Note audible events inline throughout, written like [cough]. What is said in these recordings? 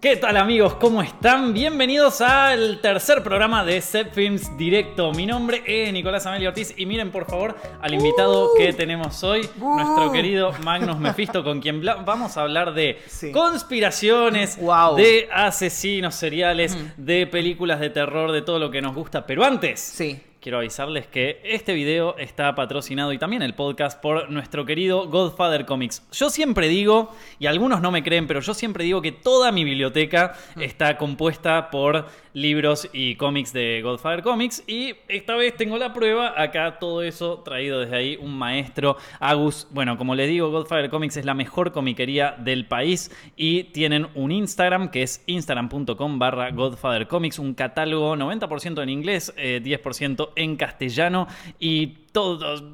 ¿Qué tal amigos? ¿Cómo están? Bienvenidos al tercer programa de Set Films Directo. Mi nombre es Nicolás Amelio Ortiz y miren por favor al invitado que tenemos hoy, nuestro querido Magnus Mephisto, con quien vamos a hablar de Sí. conspiraciones, Wow. de asesinos seriales, de películas de terror, de todo lo que nos gusta. Pero antes, Sí. Quiero avisarles que este video está patrocinado y también el podcast por nuestro querido Godfather Comics. Yo siempre digo, y algunos no me creen, pero yo siempre digo que toda mi biblioteca está compuesta por libros y cómics de Godfather Comics y esta vez tengo la prueba, acá todo eso traído desde ahí un maestro, Agus. Bueno, como les digo, Godfather Comics es la mejor comiquería del país y tienen un Instagram que es instagram.com barra Godfather Comics, un catálogo 90% en inglés, eh, 10% en castellano y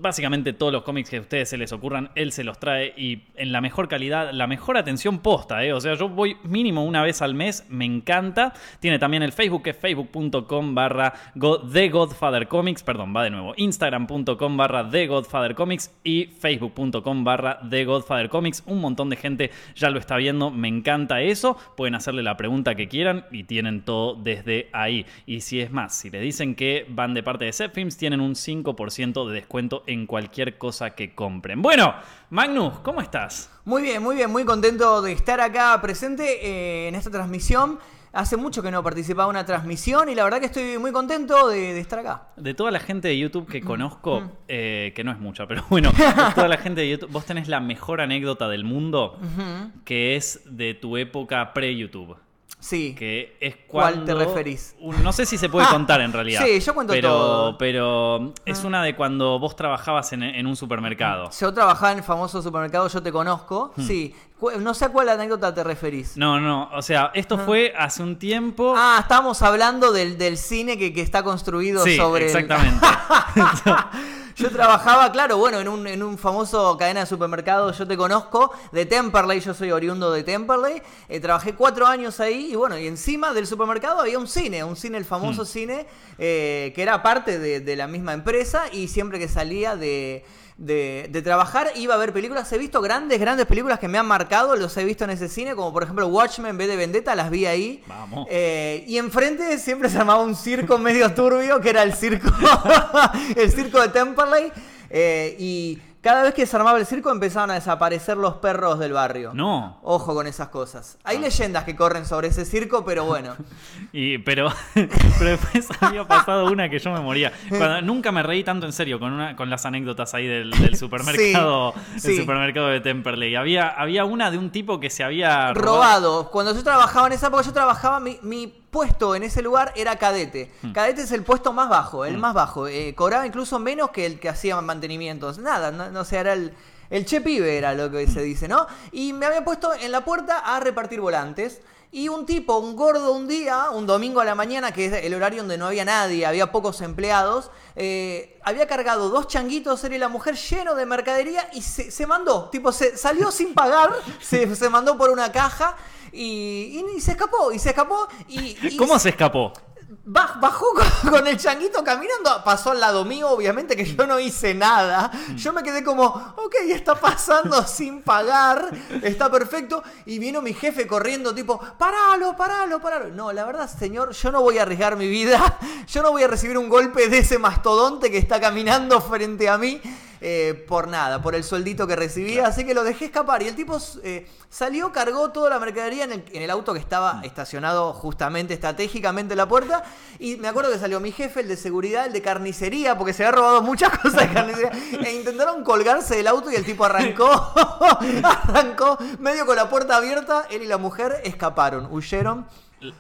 básicamente todos los cómics que a ustedes se les ocurran, él se los trae y en la mejor calidad, la mejor atención posta, ¿eh? O sea, yo voy mínimo una vez al mes, me encanta. Tiene también el Facebook, que es facebook.com barra The Godfather Comics, perdón, va de nuevo, instagram.com barra The Godfather Comics y facebook.com barra The Godfather Comics. Un montón de gente ya lo está viendo, me encanta eso. Pueden hacerle la pregunta que quieran y tienen todo desde ahí. Y si es más, si le dicen que van de parte de Set Films, tienen un 5% de descuento en cualquier cosa que compren. Bueno, Magnus, ¿cómo estás? Muy bien, muy bien, muy contento de estar acá presente eh, en esta transmisión. Hace mucho que no participaba en una transmisión y la verdad que estoy muy contento de, de estar acá. De toda la gente de YouTube Mm, que conozco, eh, que no es mucha, pero [laughs] bueno, de toda la gente de YouTube, vos tenés la mejor anécdota del mundo, que es de tu época pre-YouTube. Sí. Que es ¿Cuál te referís? un- No sé si se puede contar en realidad. Sí, yo cuento pero, todo. Ah. Pero es una de cuando vos trabajabas en, en un supermercado. Yo trabajaba en el famoso supermercado Yo Te Conozco. Sí. Cu- No sé a cuál anécdota te referís. Hmm. No, no, o sea, esto fue hace un tiempo. Ah, estábamos hablando del, del cine que, que está construido sí, sobre el- exactamente. [laughs] Yo trabajaba, claro, bueno, en un, en un famoso cadena de supermercados, yo te conozco, de Temperley, yo soy oriundo de Temperley, eh, trabajé cuatro años ahí y bueno, y encima del supermercado había un cine, un cine, el famoso Mm. cine, eh, que era parte de, de la misma empresa y siempre que salía de, de- de trabajar iba a ver películas, he visto grandes, grandes películas que me han marcado, los he visto en ese cine, como por ejemplo Watchmen, V de Vendetta, las vi ahí. Vamos. Eh, y enfrente siempre se armaba un circo medio turbio, que era el circo, [laughs] el circo de Temperley. eh, y cada vez que se armaba el circo empezaban a desaparecer los perros del barrio. No. Ojo con esas cosas. Hay leyendas que corren sobre ese circo, pero bueno. [laughs] Y, pero, [laughs] pero después había pasado una que yo me moría. Cuando- nunca me reí tanto en serio con, una, con las anécdotas ahí del, del [laughs] supermercado, Sí, del sí. supermercado de Temperley. Había, había una de un tipo que se había Robado. Cuando yo trabajaba en esa época, yo trabajaba, mi, mi puesto en ese lugar era cadete. Cadete es el puesto más bajo, el más bajo. Eh, cobraba incluso menos que el que hacía mantenimientos. Nada, no, no sé, era el, el che pibe, era lo que se dice, ¿no? Y me había puesto en la puerta a repartir volantes. Y un tipo, un gordo un día, un domingo a la mañana, que es el horario donde no había nadie, había pocos empleados, eh, había cargado dos changuitos, él y la mujer, lleno de mercadería y se, se mandó. Tipo, se salió sin pagar, [laughs] se, se mandó por una caja y, y- y se escapó, y se escapó. Y, y [laughs] ¿Cómo se escapó? Baj- Bajó con, [laughs] con el changuito caminando, pasó al lado mío, obviamente que yo no hice nada. Yo me quedé como, ok, está pasando [laughs] sin pagar, está perfecto. Y vino mi jefe corriendo, tipo, paralo, paralo, paralo. No, la verdad, señor, yo no voy a arriesgar mi vida. Yo no voy a recibir un golpe de ese mastodonte que está caminando frente a mí. Eh, por nada, por el sueldito que recibía, así que lo dejé escapar. Y el tipo eh, salió, cargó toda la mercadería en el, en el auto que estaba estacionado justamente estratégicamente en la puerta. Y me acuerdo que salió mi jefe, el de seguridad, el de carnicería, porque se había robado muchas [laughs] cosas de carnicería. E intentaron colgarse del auto y el tipo arrancó, [laughs] arrancó medio con la puerta abierta. Él y la mujer escaparon, huyeron.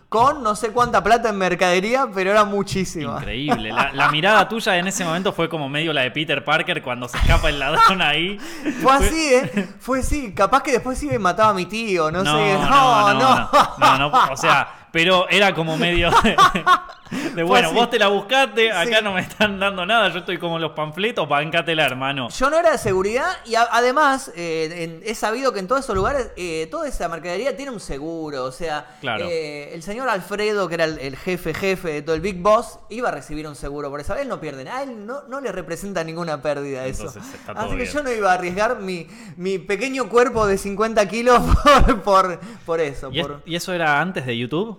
Con no sé cuánta plata en mercadería, pero era muchísima. Increíble. La, la mirada tuya en ese momento fue como medio la de Peter Parker cuando se escapa el ladrón ahí. [laughs] Fue así, ¿eh? Fue así. Capaz que después sí me mataba a mi tío, no, sé. [laughs] no, no, no, no, no, o sea, pero era como medio... [laughs] De bueno, vos te la buscaste, acá Sí. no me están dando nada, yo estoy como los panfletos, bancátela, hermano. Yo no era de seguridad y a- además eh, en- he sabido que en todos esos lugares eh, toda esa mercadería tiene un seguro. O sea, Claro. eh, el señor Alfredo, que era el, el jefe jefe de todo el Big Boss, iba a recibir un seguro por eso. A él no pierden, a él no, no le representa ninguna pérdida eso. Entonces está todo Así que yo no iba a arriesgar mi, mi pequeño cuerpo de 50 kilos [laughs] por, por, por eso. ¿Y, es- por- y eso era antes de YouTube?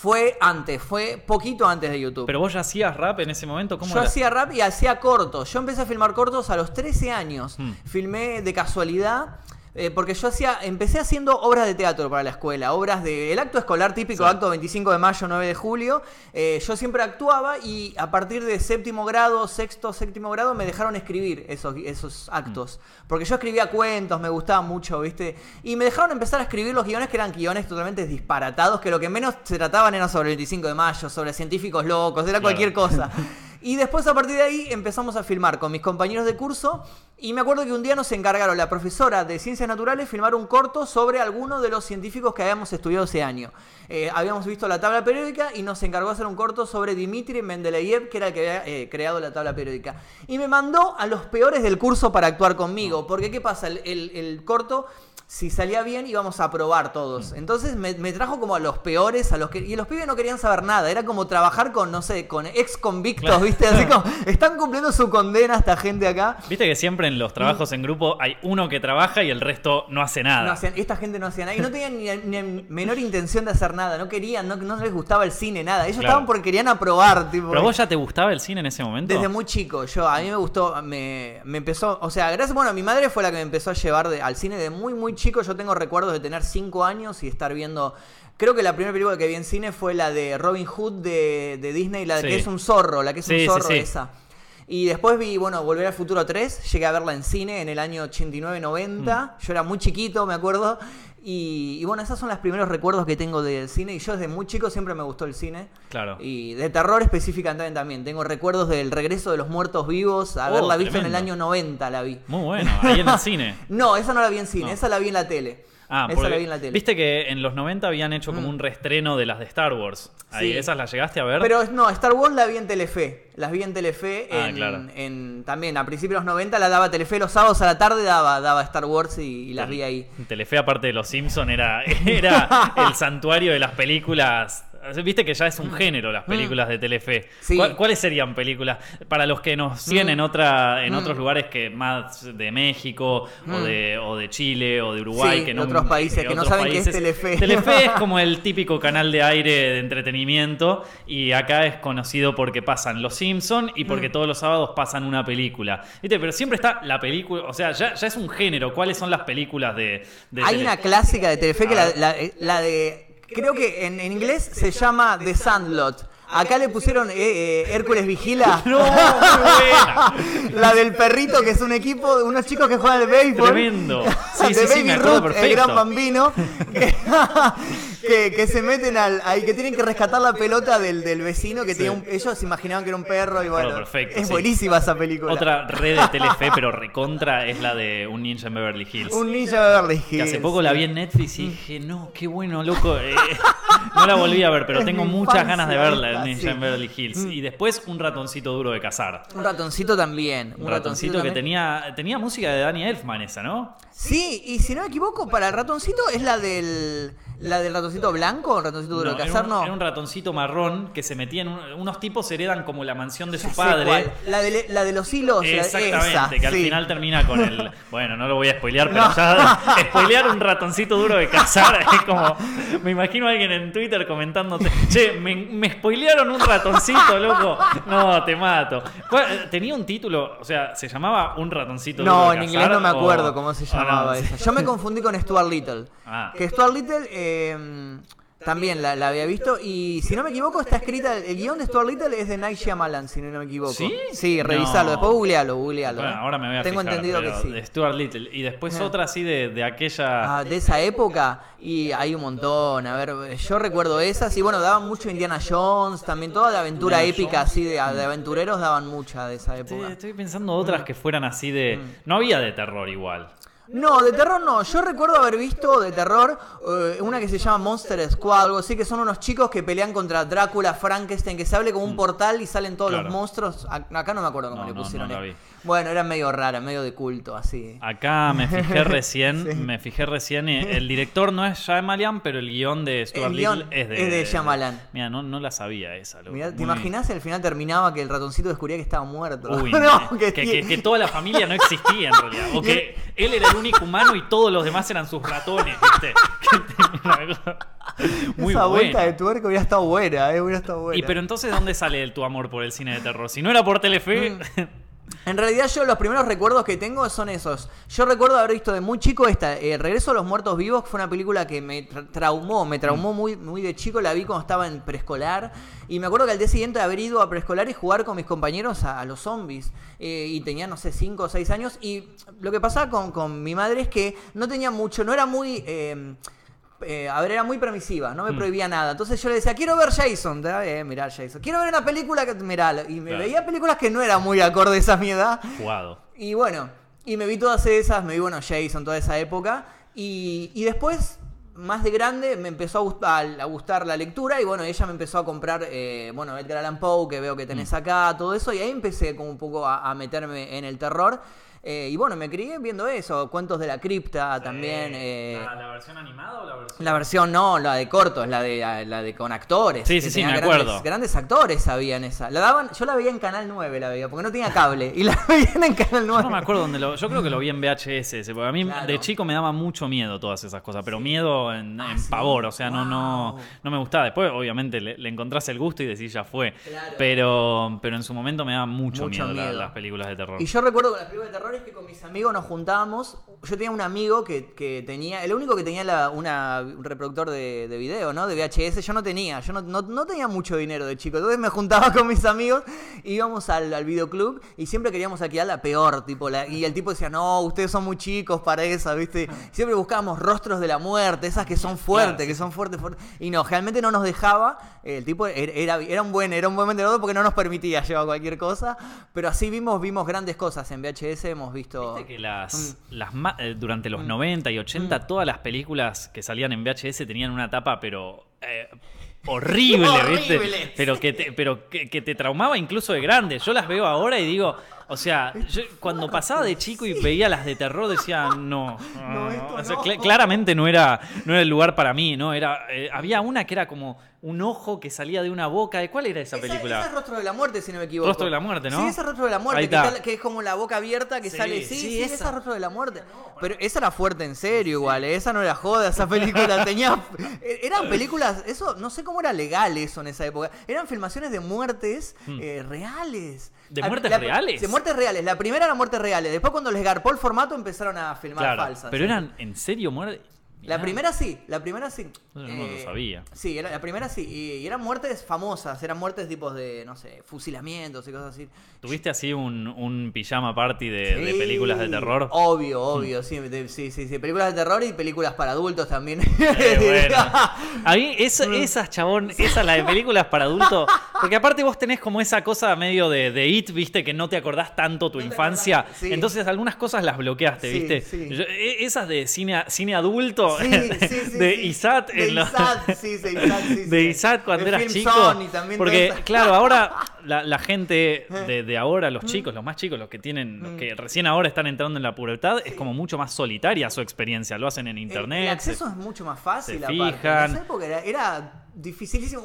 Fue antes, fue poquito antes de YouTube. ¿Pero vos ya hacías rap en ese momento? ¿Cómo Yo era? hacía rap y hacía cortos. Yo empecé a filmar cortos a los 13 años. Hmm. Filmé de casualidad. Eh, porque yo hacía, empecé haciendo obras de teatro para la escuela, obras de el acto escolar típico, Sí. acto 25 de mayo, 9 de julio. eh, yo siempre actuaba y a partir de séptimo grado, sexto, séptimo grado, me dejaron escribir esos, esos actos. Porque yo escribía cuentos, me gustaba mucho, ¿viste? Y me dejaron empezar a escribir los guiones que eran guiones totalmente disparatados, que lo que menos se trataban era sobre el 25 de mayo, sobre científicos locos, era Claro. cualquier cosa. [laughs] Y después a partir de ahí empezamos a filmar con mis compañeros de curso y me acuerdo que un día nos encargaron la profesora de ciencias naturales filmar un corto sobre alguno de los científicos que habíamos estudiado ese año. Eh, habíamos visto la tabla periódica y nos encargó hacer un corto sobre Dmitri Mendeleev, que era el que había eh, creado la tabla periódica. Y me mandó a los peores del curso para actuar conmigo, porque ¿qué pasa? El, el- el corto... Si salía bien íbamos a probar todos. Entonces me, me trajo como a los peores, a los que. Y los pibes no querían saber nada. Era como trabajar con, no sé, con ex convictos, Claro. ¿viste? Así [laughs] como. Están cumpliendo su condena esta gente acá. Viste que siempre en los trabajos en grupo hay uno que trabaja y el resto no hace nada. No hacían- esta gente no hacía nada. Y no tenían ni, ni menor intención de hacer nada. No querían, no, no les gustaba el cine, nada. Ellos Claro. estaban porque querían aprobar, tipo. ¿Pero vos ya te gustaba el cine en ese momento? Desde muy chico, yo, a mí me gustó, me, me empezó, o sea, gracias, bueno, mi madre fue la que me empezó a llevar de- al cine de muy, muy chico, yo tengo recuerdos de tener 5 años y estar viendo, creo que la primera película que vi en cine fue la de Robin Hood de, de Disney, la de Sí. que es un zorro, la que es Sí, un zorro, sí. esa. Y después vi, bueno, Volver al Futuro 3, llegué a verla en cine en el año 89-90, yo era muy chiquito, me acuerdo, y, y bueno, esos son los primeros recuerdos que tengo del cine, y yo desde muy chico siempre me gustó el cine. Claro. Y de terror específicamente también. Tengo recuerdos del regreso de los muertos vivos, Oh, haberla visto en el año 90 la vi. Muy bueno, ahí en el cine. [laughs] No, esa no la vi en cine, No. esa la vi en la tele. Ah, esa porque la vi en la tele. viste que en los 90 habían hecho como Mm. un reestreno de las de Star Wars. Ahí, Sí. ¿Esas las llegaste a ver? Pero no, Star Wars la vi en Telefe. Las vi en Telefe. Ah, en, claro. en- también a principios de los 90 la daba Telefe. Los sábados a la tarde daba, daba Star Wars y, y las vi ahí. Telefe, aparte de los Simpson era, [laughs] era el santuario de las películas. Viste que ya es un género las películas de Telefe. Mm. Sí. ¿Cuál- ¿Cuáles serían películas? Para los que nos siguen en otra, en Mm. otros lugares que más de México o, Mm. de, o de Chile o de Uruguay, Sí, que no, otros países que no otros saben qué es países. Telefe. Telefe es como [laughs] el típico canal de aire de entretenimiento y acá es conocido porque pasan Los Simpson y porque Mm. todos los sábados pasan una película. ¿Viste? Pero siempre está la película, o sea, ya, ya es un género. ¿Cuáles son las películas de, de Hay una clásica de Telefe que la, la- la de. Creo que en, en inglés se llama The Sandlot. Acá le pusieron eh, eh, Hércules Vigila. [laughs] No. La del perrito, que es un equipo de unos chicos que juegan al béisbol. Tremendo. Sí, [laughs] de sí, sí, Baby me acuerdo Ruth, el gran bambino. Que, [laughs] que- que se meten al. ahí que tienen que rescatar la pelota del, del vecino que Sí. tenía un- Ellos se imaginaban que era un perro y bueno. perfecto, es sí. buenísima esa película. Otra red de Telefe, pero recontra, es la de Un Ninja en Beverly Hills. Un ninja de Beverly Hills. Que hace poco la vi en Netflix y dije, no, qué bueno, loco. Eh, [laughs] no la volví a ver, pero Es tengo muchas ganas de verla, esta, el Ninja sí. en Beverly Hills. Mm. Y después un ratoncito duro de cazar. Un ratoncito también. Un ratoncito que también. tenía, tenía música de Danny Elfman esa, ¿no? Sí, y si no me equivoco, para el ratoncito es la del. La del ratoncito blanco, el ratoncito duro No, de era, cazar, un, no. era un ratoncito marrón que se metía en un- unos tipos heredan como la mansión de su padre. cuál. La de, la de los hilos. Exactamente, esa, que al sí. final termina con el. [laughs] Bueno, no lo voy a spoilear, pero No. ya. [laughs] Spoilear un ratoncito duro de cazar [laughs] es como. Me imagino a alguien en Twitter comentándote. Che, me, me spoilearon un ratoncito, loco. No, te mato. ¿Cuál- ¿Tenía un título? O sea, ¿se llamaba Un ratoncito duro No, de en cazar? inglés no me o- acuerdo cómo se o no? llamaba esa. Yo me confundí con Stuart Little. Ah. Que Stuart Little eh, también la, la había visto. Y si no me equivoco, está escrita. El guion de Stuart Little es de Night Shyamalan, si no me equivoco. ¿Sí? Sí, revisalo. No. Después googlealo, googlealo. Bueno, ahora me voy a Tengo fijar, entendido que sí. De Stuart Little. Y después otra así de, de aquella. Ah, de esa época y hay un montón. A ver, yo recuerdo esas y bueno, daban mucho Indiana Jones, también toda de aventura Indiana épica, Jones. así de, de aventureros daban mucha de esa época. estoy pensando otras que fueran así de. Mm. No había de terror igual. No, de terror no. Yo recuerdo haber visto de terror eh, una que se llama Monster Squad, algo así, que son unos chicos que pelean contra Drácula, Frankenstein, que se abre como un portal y salen todos Mm. Claro. los monstruos. Acá no me acuerdo cómo No, le no, pusieron. no la eh. vi. Bueno, era medio rara, medio de culto, así. Acá me fijé [laughs] recién, me fijé recién, y el director no es Shyamalan, pero el guion de Stuart El guion Little es de, es de Shyamalan. Mira, no, no la sabía esa. loco. Mirá, ¿Te Muy- imaginas al final terminaba que el ratoncito descubría que estaba muerto? Uy, [laughs] No, que- que, que- que toda la familia no existía en realidad. O [laughs] que él era el único humano y todos los demás eran sus ratones, ¿viste? Muy Esa vuelta buena. de tuerca hubiera estado buena, eh, hubiera estado buena. Y pero entonces, ¿dóde sale el, tu amor por el cine de terror? Si no era por Telefe, Mm. En realidad yo los primeros recuerdos que tengo son esos. Yo recuerdo haber visto de muy chico esta, eh, Regreso a los Muertos Vivos, que fue una película que me tra- traumó, me traumó muy, muy de chico, la vi cuando estaba en preescolar. Y me acuerdo que al día siguiente haber ido a preescolar y jugar con mis compañeros a, a los zombies. Eh, y tenía, no sé, 5 o 6 años. Y lo que pasaba con, con mi madre es que no tenía mucho, no era muy... eh, eh, a ver, era muy permisiva, no me Mm. prohibía nada. Entonces yo le decía, quiero ver Jason, bien, mirá Jason. Quiero ver una película que, mirá, y me Claro. veía películas que no eran muy acordes a mi edad. jugado. Y bueno, y me vi todas esas, me vi, bueno, Jason, toda esa época. Y, y después, más de grande, me empezó a gustar, a gustar la lectura y bueno, ella me empezó a comprar, eh, bueno, Edgar Allan Poe, que veo que tenés acá, todo eso. Y ahí empecé como un poco a, a meterme en el terror. Eh, y bueno, me crié viendo eso, cuentos de la cripta también. eh, ¿La, versión animada o la versión? la versión no, la de cortos, la de la de con actores. Sí, que sí, sí, me grandes, acuerdo. Grandes actores había en esa. La daban, yo la veía en Canal 9, la veía, porque no tenía cable. Y la [laughs] veían en Canal 9. Yo no me acuerdo dónde lo. Yo creo que lo vi en VHS, ese, porque a mí Claro. de chico me daba mucho miedo todas esas cosas, pero miedo en, Ah, en sí. pavor, o sea, no, no, no me gustaba. Después, obviamente, le, le encontrás el gusto y decís ya fue. Claro. Pero, pero en su momento me daba mucho, Mucho miedo, la- miedo. las películas de terror. Y yo recuerdo con las películas de terror es que con mis amigos nos juntábamos. Yo tenía un amigo que, que tenía, el único que tenía la- una, un reproductor de, de video, ¿no? De VHS, yo no tenía, yo no, no- no tenía mucho dinero de chico. Entonces me juntaba con mis amigos, íbamos al, al videoclub y siempre queríamos alquilar la peor, tipo, la- y el tipo decía, no, ustedes son muy chicos para esa, ¿viste? Siempre buscábamos rostros de la muerte, esas que son fuertes, Claro, que son fuertes, fuertes. Y no, realmente no nos dejaba. El tipo era, era, era un buen, era un buen vendedor porque no nos permitía llevar cualquier cosa. Pero así vimos, vimos grandes cosas en VHS, visto. Viste que las, Mm. las ma- eh, durante los 90 y 80 todas las películas que salían en VHS tenían una tapa, pero eh, horrible, [laughs] ¿viste? Horrible, Pero, que te, pero que, que te traumaba incluso de grande. Yo las veo ahora y digo, o sea, yo cuando pasaba de chico y veía las de terror decía, no, No, esto o sea, no. cl- claramente no era, no era el lugar para mí, ¿no? Era, eh, había una que era como un ojo que salía de una boca. ¿Cuál era esa Esa- película? esa es Rostro de la Muerte, si no me equivoco. Rostro de la Muerte, ¿no? Sí, esa es Rostro de la Muerte, Ahí que, está- que es como la boca abierta que Sí, sale. Sí, sí, sí, esa. esa. es Rostro de la Muerte. Pero esa era fuerte en serio igual, ¿eh? esa no era joda, esa película [laughs] tenía... Eran películas, eso, no sé cómo era legal eso en esa época. Eran filmaciones de muertes eh, reales. ¿De Al- muertes la- reales? De muertes reales. La primera era muertes reales. Después cuando les garpó el formato empezaron a filmar Claro, falsas. pero eran en serio muerte. La primera sí, la primera sí. Yo no lo sabía. Sí, era, la primera sí. Y, y eran muertes famosas, eran muertes tipos de, no sé, fusilamientos y cosas así. ¿Tuviste así un, un pijama party de, películas de terror? Obvio, obvio, sí, de- sí, sí, sí. Películas de terror y películas para adultos también. Eh, [laughs] bueno. A mí esa- esas, chabón, esa la de películas para adultos, porque aparte vos tenés como esa cosa medio de, de it, viste, que no te acordás tanto tu No infancia, sí. entonces algunas cosas las bloqueaste, Sí, viste. sí. Yo- e- esas de cine, cine adulto, Sí, [laughs] sí, sí, de. ISAT, De los- ISAT, sí, [laughs] de ISAT, sí, de. ISAT cuando De eras chico. Porque, claro, ahora [laughs] la, la gente de, de ahora, los chicos, los más chicos, los que tienen, los que recién ahora están entrando en la pubertad, es como mucho más solitaria su experiencia. Lo hacen en internet. El, acceso es mucho más fácil. se aparte. fijan. En esa época era, era dificilísimo.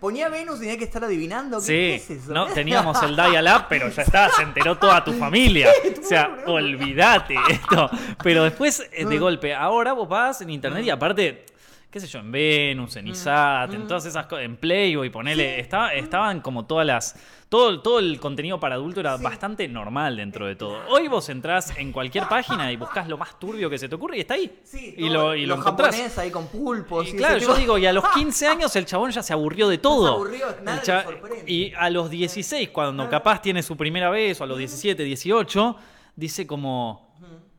Ponía Venus y tenía que estar adivinando. ¿Qué, Sí, es eso? no, [laughs] teníamos el dial-up, pero ya está, se enteró toda tu [laughs] familia. O sea, olvídate esto. Pero después, eh, de golpe, ahora vos vas en internet y aparte, qué sé yo, en Venus, en ISAT, en todas esas cosas, en Playboy, ponele, estaba- estaban como todas las... Todo, todo el contenido para adulto era bastante normal dentro de todo. Hoy vos entrás en cualquier página y buscás lo más turbio que se te ocurre y está ahí. Sí, y lo, y lo encontrás. ahí con pulpos. Y y claro, yo digo, y a los [laughs] 15 años el chabón ya se aburrió de todo. aburrió, nada El cha- le sorprende. y a los 16, cuando capaz tiene su primera vez, o a los 17, 18, dice como,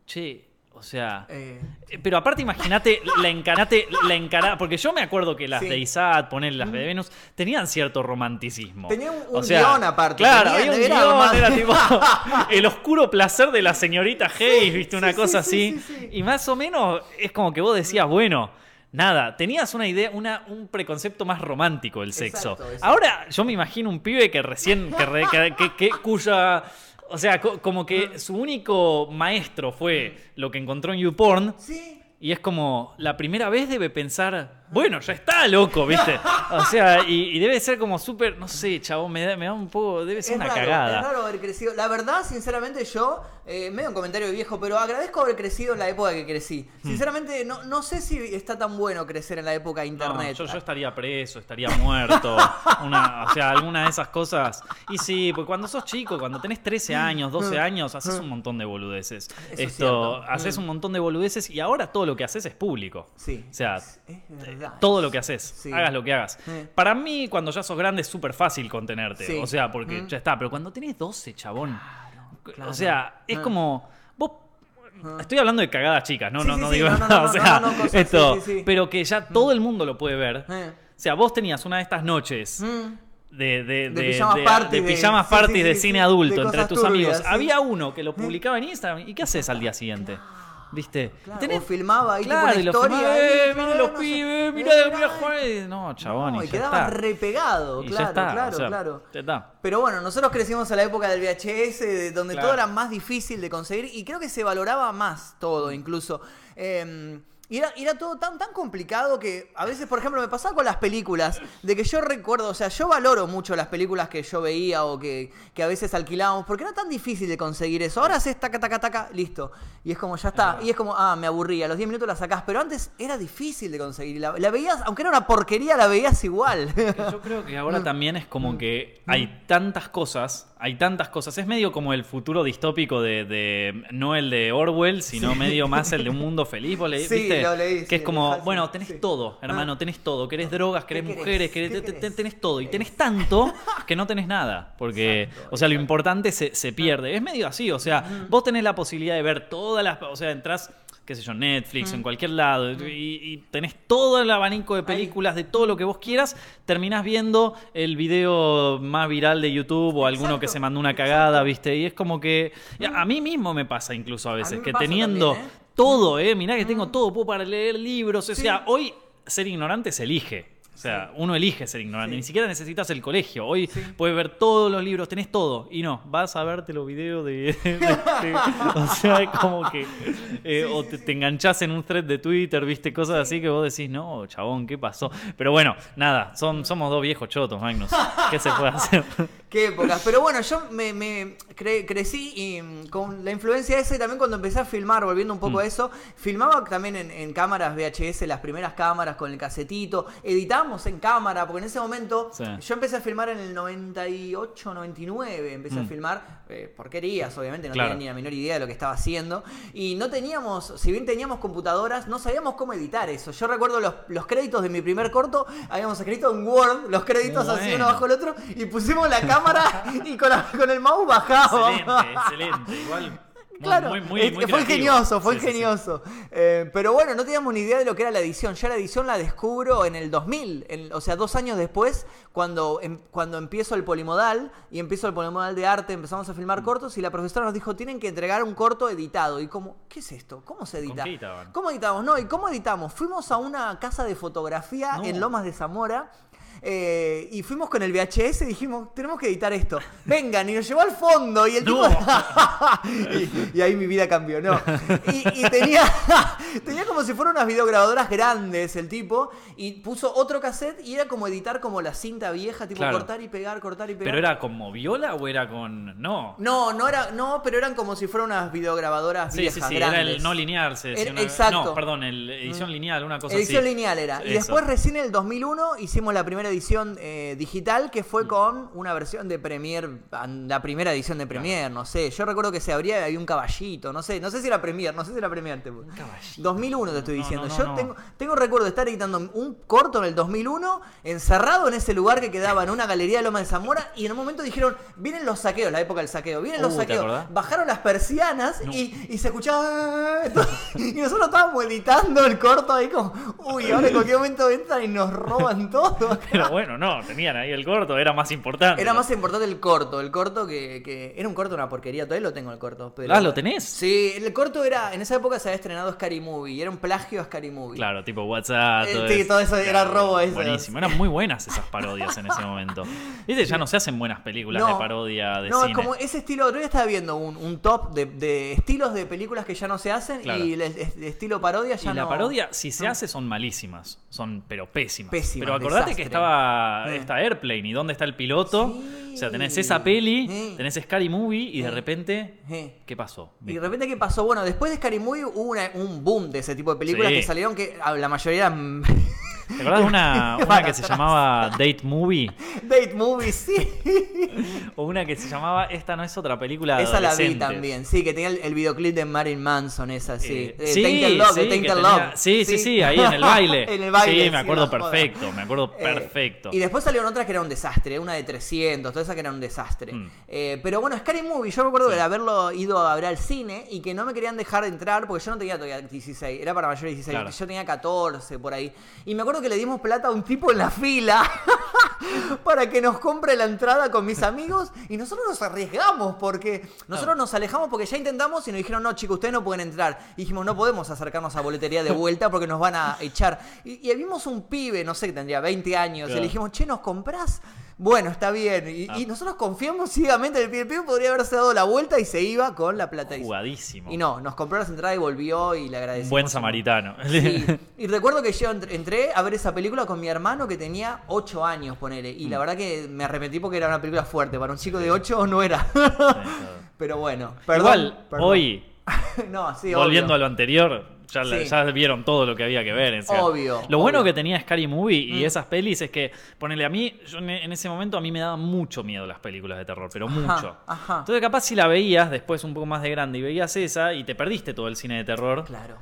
che, O sea. Eh, eh, Pero aparte, imagínate la encarate, la encarada. Porque yo me acuerdo que las Sí. de Isaac, ponerle las de Venus, tenían cierto romanticismo. Tenía un- O sea, guion aparte, Claro, había un era guion, era tipo [laughs] el oscuro placer de la señorita Hayes, viste, una sí, cosa sí, así. sí, sí. Y más o menos es como que vos decías, bueno. Nada, tenías una idea, una, un preconcepto más romántico del sexo. Exacto, exacto. Ahora yo me imagino un pibe que recién, que, re- que- que- que- cuya, o sea, co- como que su único maestro fue lo que encontró en YouPorn sí. y es como, la primera vez debe pensar, bueno, ya está, loco, ¿viste? [laughs] O sea, y, y debe ser como súper, no sé, chabón, me da, me da un poco, debe ser Es una raro, cagada. Es raro haber crecido. La verdad, sinceramente, yo, eh, medio un comentario viejo, pero agradezco haber crecido en la época que crecí. Sinceramente, no, no sé si está tan bueno crecer en la época de No, internet. yo, yo estaría preso, estaría muerto, [laughs] una, o sea, alguna de esas cosas. Y sí, porque cuando sos chico, cuando tenés 13 años, 12 años, haces un montón de boludeces. es Esto, haces un montón de boludeces y ahora todo lo que haces es público. Sí. O sea, es, es todo lo que haces, Sí. hagas lo que hagas. Sí. Para mí, cuando ya sos grande, es súper fácil contenerte. Sí. O sea, porque Mm. ya está. Pero cuando tenés 12, chabón. claro. O sea, es Ah. como. Vos. Estoy hablando de cagadas chicas, no, no, no digo nada. o sea, esto. Pero que ya todo el mundo lo puede ver. Eh. O sea, vos tenías una de estas noches. Mm. De, de, De de, pijamas de parties sí, de cine sí, adulto entre tus turbias, amigos. Había uno que lo publicaba en Instagram. ¿Y qué haces al día siguiente? ¿Viste? Claro, Tenés- o filmaba ahí tipo Claro, una y lo historia. filmaba, eh, claro, mira los no pibes, eh, mira, mira. Juan. No, chabón, No, y y quedaba repegado, claro, está, claro, o sea, claro. está. Pero bueno, nosotros crecimos en la época del VHS, de- donde todo era más difícil de conseguir y creo que se valoraba más todo, incluso. Eh, y era, era todo tan, tan complicado que a veces, por ejemplo, me pasaba con las películas, de que yo recuerdo, o sea, yo valoro mucho las películas que yo veía o que, que a veces alquilábamos, porque era tan difícil de conseguir eso. Ahora haces taca, taca, taca, listo. Y es como, ya está. Y es como, ah, me aburrí, a los 10 minutos la sacás, pero antes era difícil de conseguir. La, la veías, aunque era una porquería, la veías igual. Yo creo que ahora [laughs] también es como que hay tantas cosas, hay tantas cosas. Es medio como el futuro distópico de, de- no el de Orwell, sino medio más el de un mundo feliz, ¿vos leí- [laughs] Sí, ¿viste? lo leí, que sí, es como, bueno, tenés sí. todo, hermano, Ah. tenés todo. Querés drogas, querés mujeres, querés, tenés todo. Y tenés tanto que no tenés nada. [laughs] Porque, Exacto, o sea, lo importante se, se pierde. Es medio así, o sea, vos tenés la posibilidad de ver todas las, o sea, entras qué sé yo, Netflix, en cualquier lado, y, y tenés todo el abanico de películas de todo lo que vos quieras, terminás viendo el video más viral de YouTube o alguno que se mandó una cagada, ¿viste? Y es como que a a mí mismo me pasa incluso a veces, que teniendo también, ¿eh? todo, ¿eh? Mirá que tengo todo, puedo para leer libros, o Sí. sea, hoy ser ignorante se elige. O sea, uno elige ser ignorante, Sí. ni siquiera necesitas el colegio. Hoy Sí. puedes ver todos los libros, tenés todo. Y no, vas a verte los videos de. [laughs] de- de- o sea, es como que. eh, o te, te enganchás en un thread de Twitter, viste, cosas así que vos decís, no, chabón, ¿qué pasó? Pero bueno, nada, son, somos dos viejos chotos, Magnus. ¿Qué se puede hacer? [laughs] Qué épocas. Pero bueno, yo me, me cre- crecí y mm, con la influencia esa y también cuando empecé a filmar, volviendo un poco a eso, filmaba también en, en cámaras VHS, las primeras cámaras con el casetito, editábamos en cámara, porque en ese momento Sí. yo empecé a filmar en el 98, 99, empecé a Mm. filmar eh, porquerías, obviamente, no Claro. tenía ni la menor idea de lo que estaba haciendo. Y no teníamos, si bien teníamos computadoras, no sabíamos cómo editar eso. Yo recuerdo los, los créditos de mi primer corto, habíamos escrito en Word los créditos así uno bajo el otro y pusimos la cámara [laughs] y con, la- con el mouse bajábamos. excelente, excelente. Igual. Claro, muy, muy, es- muy fue ingenioso, fue Sí, sí, sí. ingenioso. Eh, pero bueno, no teníamos ni idea de lo que era la edición. Ya la edición la descubro en el 2000, en- o sea, dos años después, cuando, em- cuando empiezo el polimodal y empiezo el polimodal de arte, empezamos a filmar Mm. cortos y la profesora nos dijo, tienen que entregar un corto editado. Y como, ¿qué es esto? ¿Cómo se edita? ¿Cómo editamos? No, ¿y cómo editamos? Fuimos a una casa de fotografía No. en Lomas de Zamora. Eh, y fuimos con el VHS y dijimos, tenemos que editar esto. Vengan, y nos llevó al fondo. Y el tipo. [laughs] y, y ahí mi vida cambió, ¿no? Y, y tenía, [laughs] tenía como si fueran unas videograbadoras grandes el tipo. Y puso otro cassette y era como editar como la cinta vieja, tipo Claro. cortar y pegar, cortar y pegar. ¿Pero era como viola o era con.? No. No, no era, no, pero eran como si fueran unas videograbadoras Sí, viejas, sí, sí, era grandes. el no lineal, se decía. Era- una- exacto. No, perdón, el edición lineal, una cosa Edición así. lineal era. Y Eso. después recién en el 2001 hicimos la primera edición edición eh, digital que fue con una versión de Premiere, la primera edición de Premiere, no sé. Yo recuerdo que se abría y había un caballito, no sé, no sé si era Premiere, no sé si era Premiere. tipo. caballito. 2001 te estoy diciendo. no, no, Yo tengo tengo recuerdo de estar editando un corto en el 2001, encerrado en ese lugar que quedaba en una galería de Loma de Zamora y en un momento dijeron, vienen los saqueos, la época del saqueo, vienen los Uh, ¿te saqueos. Bajaron las persianas y, y se escuchaba... y nosotros estábamos editando el corto ahí como, uy, ahora en cualquier momento entran y nos roban todo. Acá". Pero bueno, no, tenían ahí el corto, era más importante. Era más importante el corto, el corto que, que- Era un corto una porquería, todavía lo tengo el corto. Pero, Ah, ¿lo tenés? Sí, el corto era... En esa época se había estrenado Scary Movie y era un plagio a Scary Movie. Claro, tipo WhatsApp. Eh, sí, todo eso era robo ese. Buenísimo, eran muy buenas esas parodias en ese momento. Viste, ya no se hacen buenas películas de parodia de no, cine. es como ese estilo. Otro día estaba viendo un, un top de, de estilos de películas que ya no se hacen Claro. y el, estilo parodia ya y la no. parodia, si se no. hace, son malísimas. Son, pero pésimas. Pésimas, pero acordate que desastre. Estaba Eh. esta Airplane y dónde está el piloto. Sí. O sea, tenés esa peli, Eh. tenés Scary Movie y de Eh. repente, Eh. ¿qué pasó? Y de repente, ¿qué pasó? Bueno, después de Scary Movie hubo una- un boom de ese tipo de películas Sí. que salieron que ah, la mayoría eran ¿Te acordás de una, [laughs] una que se llamaba Date Movie? date movies, sí. [laughs] O una que se llamaba Esta no es otra película de Esa la vi también, sí, que tenía el, el videoclip de Marilyn Manson, esa, sí. Eh, Eh, sí, Tainted Love, sí, de tenía- Love. sí, sí, sí, ahí en el [laughs] baile. en el baile. Sí, me acuerdo perfecto, me acuerdo Eh, perfecto. Y después salieron otras que eran un desastre, una de 300, toda esa que era un desastre. Mm. Eh, pero bueno, Scary Movie, yo recuerdo Sí. de haberlo ido a ver al cine y que no me querían dejar entrar porque yo no tenía todavía 16, era para mayores de 16, Claro. yo tenía 14 por ahí. Y me acuerdo que le dimos plata a un tipo en la fila [laughs] para que nos compre la entrada con mis amigos y nosotros nos arriesgamos porque nosotros nos alejamos porque ya intentamos y nos dijeron, no chicos, ustedes no pueden entrar. Y dijimos, no podemos acercarnos a boletería de vuelta porque nos van a echar. Y, y vimos un pibe, no sé, que tendría 20 años, y le dijimos, che, ¿nos comprás? Bueno, está bien. Y, Ah. y nosotros confiamos ciegamente en el pibe. El pibe podría haberse dado la vuelta y se iba con la plata. Jugadísimo. Y no, nos compró las entradas y volvió y le agradecimos. Buen samaritano. Sí. [laughs] Y recuerdo que yo entr- entré a ver esa película con mi hermano que tenía 8 años, ponele. Y Mm. la verdad que me arrepentí porque era una película fuerte. Para un chico de 8 no era. [laughs] Pero bueno, perdón. Igual, perdón. hoy, [laughs] no, sí, volviendo obvio. a lo anterior, ya, la- Sí. ya vieron todo lo que había que ver. o sea, Obvio, Lo bueno obvio. que tenía Scary Movie y Mm. esas pelis es que, ponele a mí, yo en, ese momento a mí me daban mucho miedo las películas de terror, pero Ajá, mucho. ajá. Entonces capaz si la veías después un poco más de grande y veías esa y te perdiste todo el cine de terror, Claro.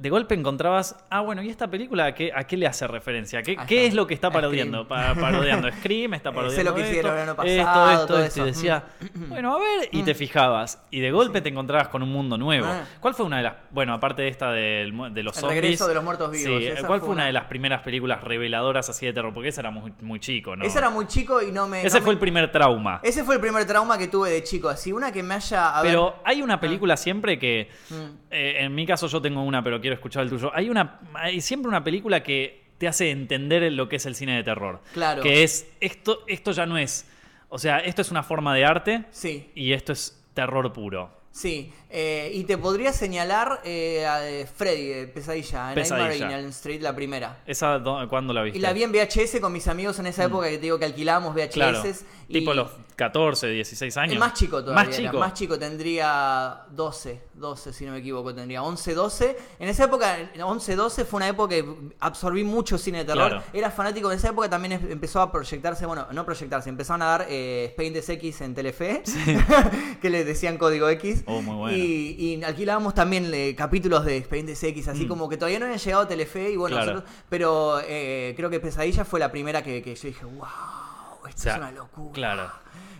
De golpe encontrabas, ah, bueno, ¿y esta película a qué, a qué le hace referencia? ¿Qué, Ahí qué es lo que está parodiando? Pa- parodiando [laughs] Scream, está Eh, sé parodiando lo que esto, hicieron el año esto, pasado, esto, todo esto, y decía, bueno, a ver, y te fijabas, y de golpe te encontrabas con un mundo nuevo. Ah. ¿Cuál fue una de las, bueno, aparte de esta mu- de los El zombies? regreso de los muertos vivos, Sí, esa ¿cuál fue una una- de las primeras películas reveladoras así de terror? Porque esa era muy, muy chico, ¿no? Ese era muy chico y no me. Ese no fue me- el primer trauma. Ese fue el primer trauma que tuve de chico. Así, una que me haya. a ver- Pero hay una película siempre que, Mm. eh, en mi caso yo tengo una, pero quiero escuchar el tuyo. Hay una, hay siempre una película que te hace entender lo que es el cine de terror. Claro. Que es esto, esto ya no es, o sea, esto es una forma de arte Sí, y esto es terror puro. sí. Eh, y te podría señalar eh, a de Freddy, de Pesadilla, en Pesadilla. Elm Street, la primera. ¿Esa cuándo la viste? Y la vi en VHS con mis amigos en esa época que te digo que alquilábamos VHS. Mm. Claro. y- Tipo los 14, 16 años. El más chico todavía. Más era. chico. Más chico tendría 12, 12 si no me equivoco, tendría 11, 12. En esa época, 11, 12 fue una época que absorbí mucho cine de terror. Claro. Era fanático, en esa época también em- empezó a proyectarse, bueno, no proyectarse, empezaron a dar eh, Expedientes X en Telefe, [laughs] que le decían código X. Oh, muy bueno. Y, y alquilábamos también eh, capítulos de Expedientes X, así Mm. como que todavía no habían llegado a Telefe y bueno, Claro. nosotros- pero eh, creo que Pesadilla fue la primera que, que yo dije, wow, esto O sea, es una locura. Claro.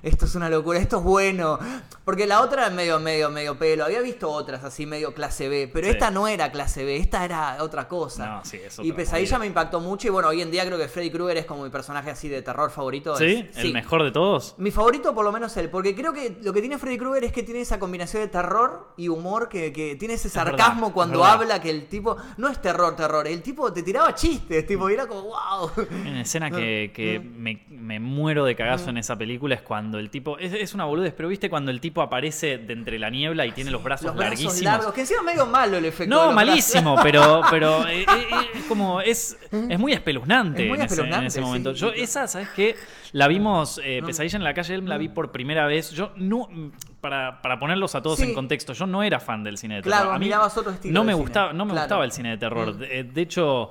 Esto es una locura, esto es bueno. Porque la otra era medio, medio, medio pelo. Había visto otras así, medio clase B. Pero Sí. esta no era clase B, esta era otra cosa. No, sí, es y Pesadilla me impactó mucho. Y bueno, hoy en día creo que Freddy Krueger es como mi personaje así de terror favorito. ¿Sí? Es- ¿El mejor de todos? Mi favorito por lo menos él, porque creo que lo que tiene Freddy Krueger es que tiene esa combinación de terror y humor, que, que tiene ese sarcasmo es cuando habla, que el tipo no es terror, terror, el tipo te tiraba chistes, tipo, y era como, wow. Una escena [laughs] que, que me, me muero de cagazo en esa película es cuando el tipo. Es, es una boludez, pero viste cuando el tipo aparece de entre la niebla y tiene los brazos Los brazos larguísimos. largos, que encima medio malo el efecto. de No, los malísimo, brazos. [laughs] pero, pero eh, eh, es como. Es, es muy espeluznante, Es muy en, ese, en momento. sí, Yo, esa, ¿sabes qué? La vimos, eh, Mm. Pesadilla en la calle, la vi por primera vez. Yo no. Para, para ponerlos a todos Sí. en contexto, yo no era fan del cine de terror. Claro, a mí mirabas otro estilo no me cine, gustaba, no me claro. gustaba el cine de terror. Mm. De, de hecho,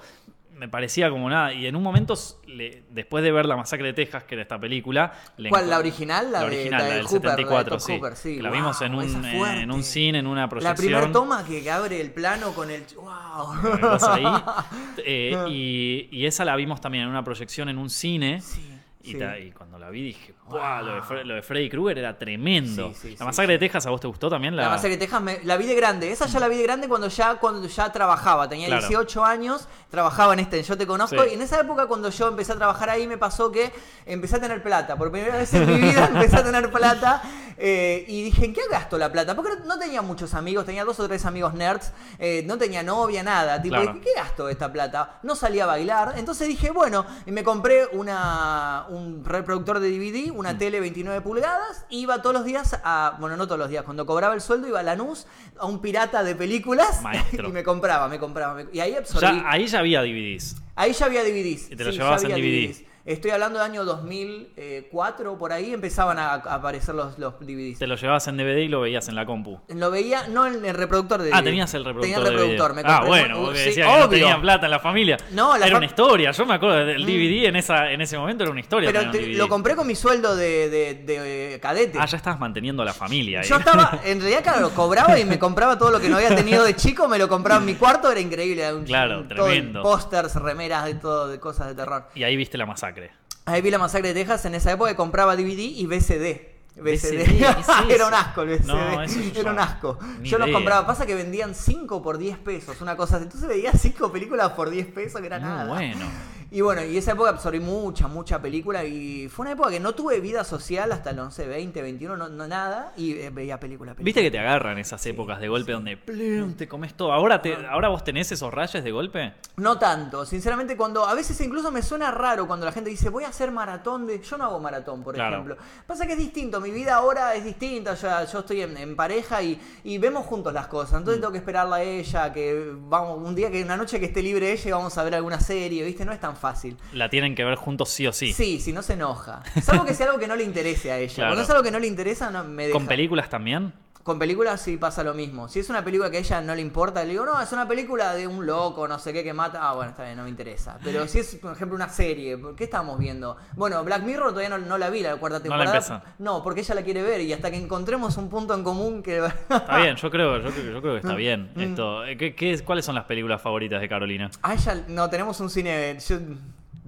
me parecía como nada. Y en un momento, le- después de ver La Masacre de Texas, que era esta película. le ¿Cuál? ¿La original? La, La original, la la del Hooper, la de 74, sí. Hooper, sí. Que la vimos en un, en un cine, en una La proyección. primera toma que, abre el plano con el. ¡Wow! ahí. [laughs] Eh, y, y esa la vimos también en una proyección en un cine. Sí, Y, sí. ta- y cuando la vi dije, ¡guau! Lo de, Fre- lo de Freddy Krueger era tremendo. Sí, sí, la masacre de Texas, ¿a vos te gustó también? La masacre de Texas me- la vi de grande. Esa ya la vi de grande cuando ya, cuando ya trabajaba. Tenía Claro. 18 años, trabajaba en este Yo Te Conozco. Y en esa época, cuando yo empecé a trabajar ahí, me pasó que empecé a tener plata. Por primera vez en mi vida [laughs] empecé a tener plata. Eh, y dije, ¿en qué gasto la plata? Porque no, tenía muchos amigos, tenía dos o tres amigos nerds. eh, no tenía novia, nada. Tipo, Claro. ¿qué gasto esta plata? No salía a bailar. Entonces dije, bueno, y me compré una, un reproductor de DVD, Mm. una tele 29 pulgadas. Iba todos los días a. Bueno, no todos los días. Cuando cobraba el sueldo, iba a Lanús a un pirata de películas. [laughs] Maestro. y me compraba, me compraba. me- y ahí absorbí. Ya, ahí ya había DVDs. Ahí ya había DVDs. Y te lo sí, llevabas en DVD. DVDs. Estoy hablando del año 2004, por ahí empezaban a, a aparecer los, los DVDs. Te lo llevabas en DVD y lo veías en la compu. Lo veía, no en el reproductor de Ah, DVD. tenías el reproductor. Tenía el de reproductor. video. me ah, bueno, un- porque sí, decía que no tenían plata en la familia. No, la era una historia. Yo me acuerdo del Mm. DVD en, esa, en ese momento era una historia. Pero un DVD. lo compré con mi sueldo de, de- de, cadete. Ah, ya estabas manteniendo a la familia. ahí. Yo estaba, [laughs] en realidad, claro, cobraba y me compraba todo lo que no había tenido de chico, me lo compraba en mi cuarto, era increíble. un- Claro, un- tremendo. Pósters, remeras, de todo, de cosas de terror. Y ahí viste la masacre. Ahí vi la masacre de Texas, en esa época compraba DVD y VCD. ¿qué es era un asco el VCD. No, eso yo era un asco. Yo los compraba, pasa que vendían 5 por 10 pesos, una cosa así. Entonces veía 5 películas por 10 pesos, que era Muy nada. bueno. Y bueno, y esa época absorbí mucha, mucha película y fue una época que no tuve vida social hasta el 11, 20, 21, no, no nada, y eh, veía película, película. Viste que te agarran esas épocas de golpe donde plum, te comes todo. ¿Ahora, te, ¿Ahora vos tenés esos rayos de golpe? No tanto, sinceramente cuando a veces incluso me suena raro cuando la gente dice voy a hacer maratón de... Yo no hago maratón, por Claro. ejemplo. Pasa que es distinto, mi vida ahora es distinta, ya, yo estoy en, en pareja y, y vemos juntos las cosas, Mm. entonces tengo que esperarla a ella, que vamos, un día que una noche que esté libre ella y vamos a ver alguna serie, ¿viste? No es tan fácil. La tienen que ver juntos sí o sí. Sí, si no se enoja. Salvo que sea algo que no le interese a ella. [laughs] Claro. Cuando es algo que no le interesa, no me deja. ¿Con películas también? Con películas sí pasa lo mismo. Si es una película que a ella no le importa, le digo, no, es una película de un loco, no sé qué, que mata. Ah, bueno, está bien, no me interesa. Pero si es, por ejemplo, una serie, ¿qué estamos viendo? Bueno, Black Mirror todavía no, no la vi, la cuarta No la temporada. empezó. No, porque ella la quiere ver y hasta que encontremos un punto en común que. [laughs] Está bien, yo creo, yo creo, yo creo que está bien. Mm. Esto, eh, ¿qué, qué- cuáles son las películas favoritas de Carolina? A ella no tenemos un cine. yo-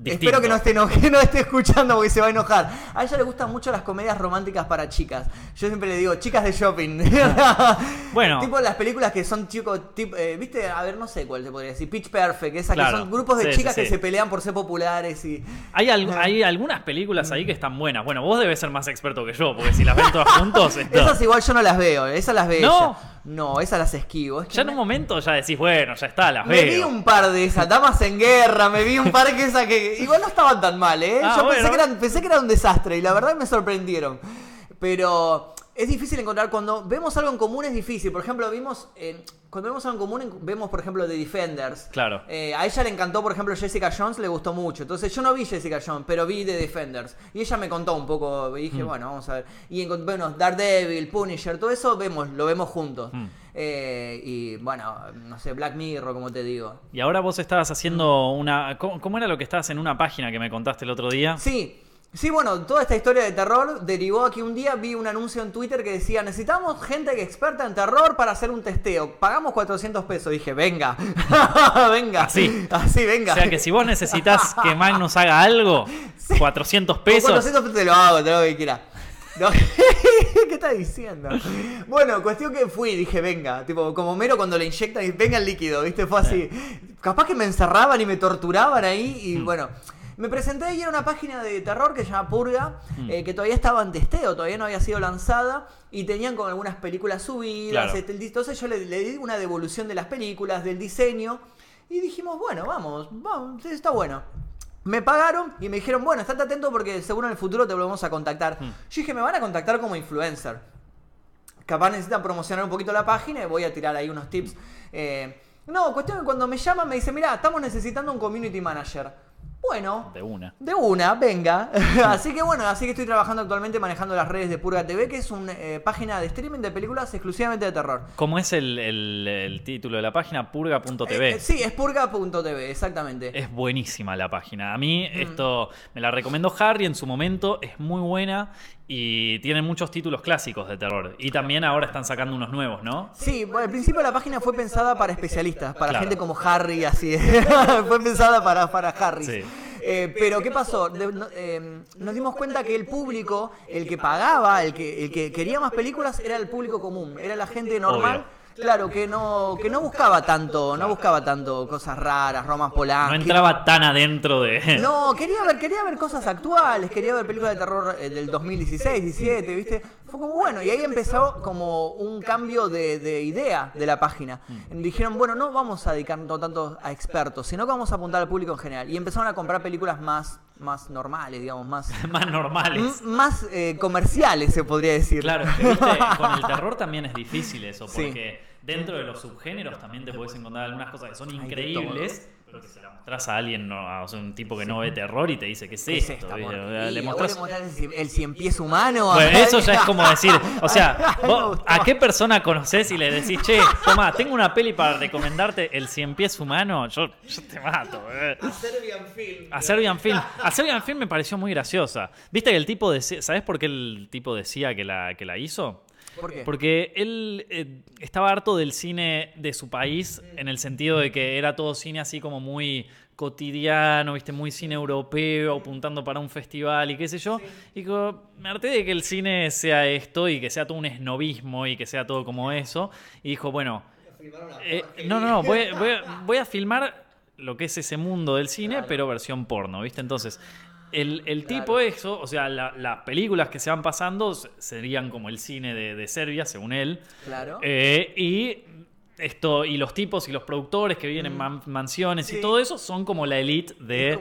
Distinto. Espero que no, esté eno- que no esté escuchando porque se va a enojar. A ella le gustan mucho las comedias románticas para chicas. Yo siempre le digo, chicas de shopping. [laughs] Bueno. Tipo las películas que son chicos, tipo, eh, viste, a ver, no sé cuál te podría decir. Pitch Perfect, esas Claro. que son grupos de Sí, chicas sí, que se pelean por ser populares y. Hay, al- hay algunas películas ahí que están buenas. Bueno, vos debes ser más experto que yo, porque si las ven todas juntos, [laughs] esto- Esas igual yo no las veo, esas las ve ¿No? ella. No, esas las esquivo. Es que ya en me- un momento ya decís, bueno, ya está, las Me vi un par de esas, Damas en Guerra, me vi un par que esas que [laughs] igual no estaban tan mal, ¿eh? Ah, Yo pensé, bueno. que eran, pensé que era un desastre y la verdad me sorprendieron. Pero es difícil encontrar, cuando vemos algo en común es difícil. Por ejemplo, vimos, eh, cuando vemos algo en común, vemos por ejemplo The Defenders. Claro. Eh, a ella le encantó, por ejemplo, Jessica Jones, le gustó mucho. Entonces yo no vi Jessica Jones, pero vi The Defenders. Y ella me contó un poco, y Mm. dije, bueno, vamos a ver. Y bueno, Daredevil, Punisher, todo eso vemos, lo vemos juntos. Mm. Eh, y bueno, no sé, Black Mirror, como te digo. Y ahora vos estabas haciendo una... ¿Cómo, cómo era lo que estabas en una página que me contaste el otro día? Sí, sí, bueno, toda esta historia de terror derivó a que un día vi un anuncio en Twitter que decía, necesitamos gente que experta en terror para hacer un testeo. Pagamos 400 pesos. Dije, venga, [laughs] venga. Así. Así, venga. O sea que si vos necesitas que Magnus haga algo, [laughs] 400 Con pesos... 400 pesos te lo hago, te lo hago que quiera. No, [laughs] ¿Qué estás diciendo? Bueno, cuestión que fui, dije, venga, tipo, como mero cuando le inyectan y venga el líquido, ¿viste? Fue así. Capaz que me encerraban y me torturaban ahí y Mm. bueno. Me presenté y era una página de terror que se llama Purga, Mm. eh, que todavía estaba en testeo, todavía no había sido lanzada y tenían como algunas películas subidas. Claro. este, entonces yo le, le di una devolución de las películas, del diseño y dijimos, bueno, vamos, vamos, está bueno. Me pagaron y me dijeron, bueno, estate atento porque seguro en el futuro te volvemos a contactar. Hmm. Yo dije, me van a contactar como influencer. Capaz necesitan promocionar un poquito la página y voy a tirar ahí unos tips. Eh, no, cuestión que cuando me llaman me dicen, mira, estamos necesitando un community manager. Bueno, De una. de una, venga. [laughs] así que bueno, así que estoy trabajando actualmente manejando las redes de Purga TV, que es una eh, página de streaming de películas exclusivamente de terror. ¿Cómo es el, el- el título de la página? Purga.tv. Eh, eh, sí, es purga.tv, exactamente. Es buenísima la página. A mí Mm. esto me la recomendó Harry en su momento, es muy buena y tiene muchos títulos clásicos de terror. Y también ahora están sacando unos nuevos, ¿no? Sí, bueno, al principio la página fue pensada para especialistas, para Claro. gente como Harry, así. [laughs] fue pensada para, para Harry. Sí. Eh, pero ¿qué pasó? De- no- eh, nos dimos cuenta que el público, el que pagaba, el que, el que quería más películas, era el público común, era la gente normal. Obvio. Claro, que no, que no buscaba tanto, no buscaba tanto cosas raras, Roman Polanski. No entraba tan adentro de... No, quería ver, quería ver cosas actuales, quería ver películas de terror eh, del 2016, 17, ¿viste? Fue como bueno, y ahí empezó como un cambio de, de idea de la página. Dijeron, bueno, no vamos a dedicarnos tanto a expertos, sino que vamos a apuntar al público en general. Y empezaron a comprar películas más, más normales, digamos, más, [laughs] más normales. más eh, comerciales, se podría decir. Claro, viste, [laughs] con el terror también es difícil eso, Sí. porque dentro de los subgéneros también te puedes encontrar algunas cosas que son increíbles, pero que se la mostrás a alguien, no, a un tipo que no ve terror y te dice, ¿qué es ¿Qué es esto? Le le mostrás el cien- el cien pies humano. Bueno, eso ya es como decir, o sea, [laughs] vos. ¿a qué persona conoces y le decís, che, toma, tengo una peli para recomendarte, El Cien Pies Humano? Yo, yo te mato. eh. Serbian Film. A Serbian Film. A Serbian Film me pareció muy graciosa. ¿Viste que el tipo decía, ¿sabes por qué el tipo decía que la, que la hizo? ¿Por qué? Porque él eh, estaba harto del cine de su país en el sentido de que era todo cine así como muy cotidiano, viste, muy cine europeo, apuntando para un festival y qué sé yo. Y como, me harté de que el cine sea esto y que sea todo un esnovismo y que sea todo como eso. Y dijo, bueno, eh, no, no, no, voy, voy voy a filmar lo que es ese mundo del cine, pero versión porno, ¿viste? Entonces, el, el tipo eso, o sea, la- las películas que se van pasando serían como el cine de, de Serbia, según él. Claro. Eh, y esto, y los tipos y los productores que viven en man- mansiones Sí. y todo eso son como la elite de,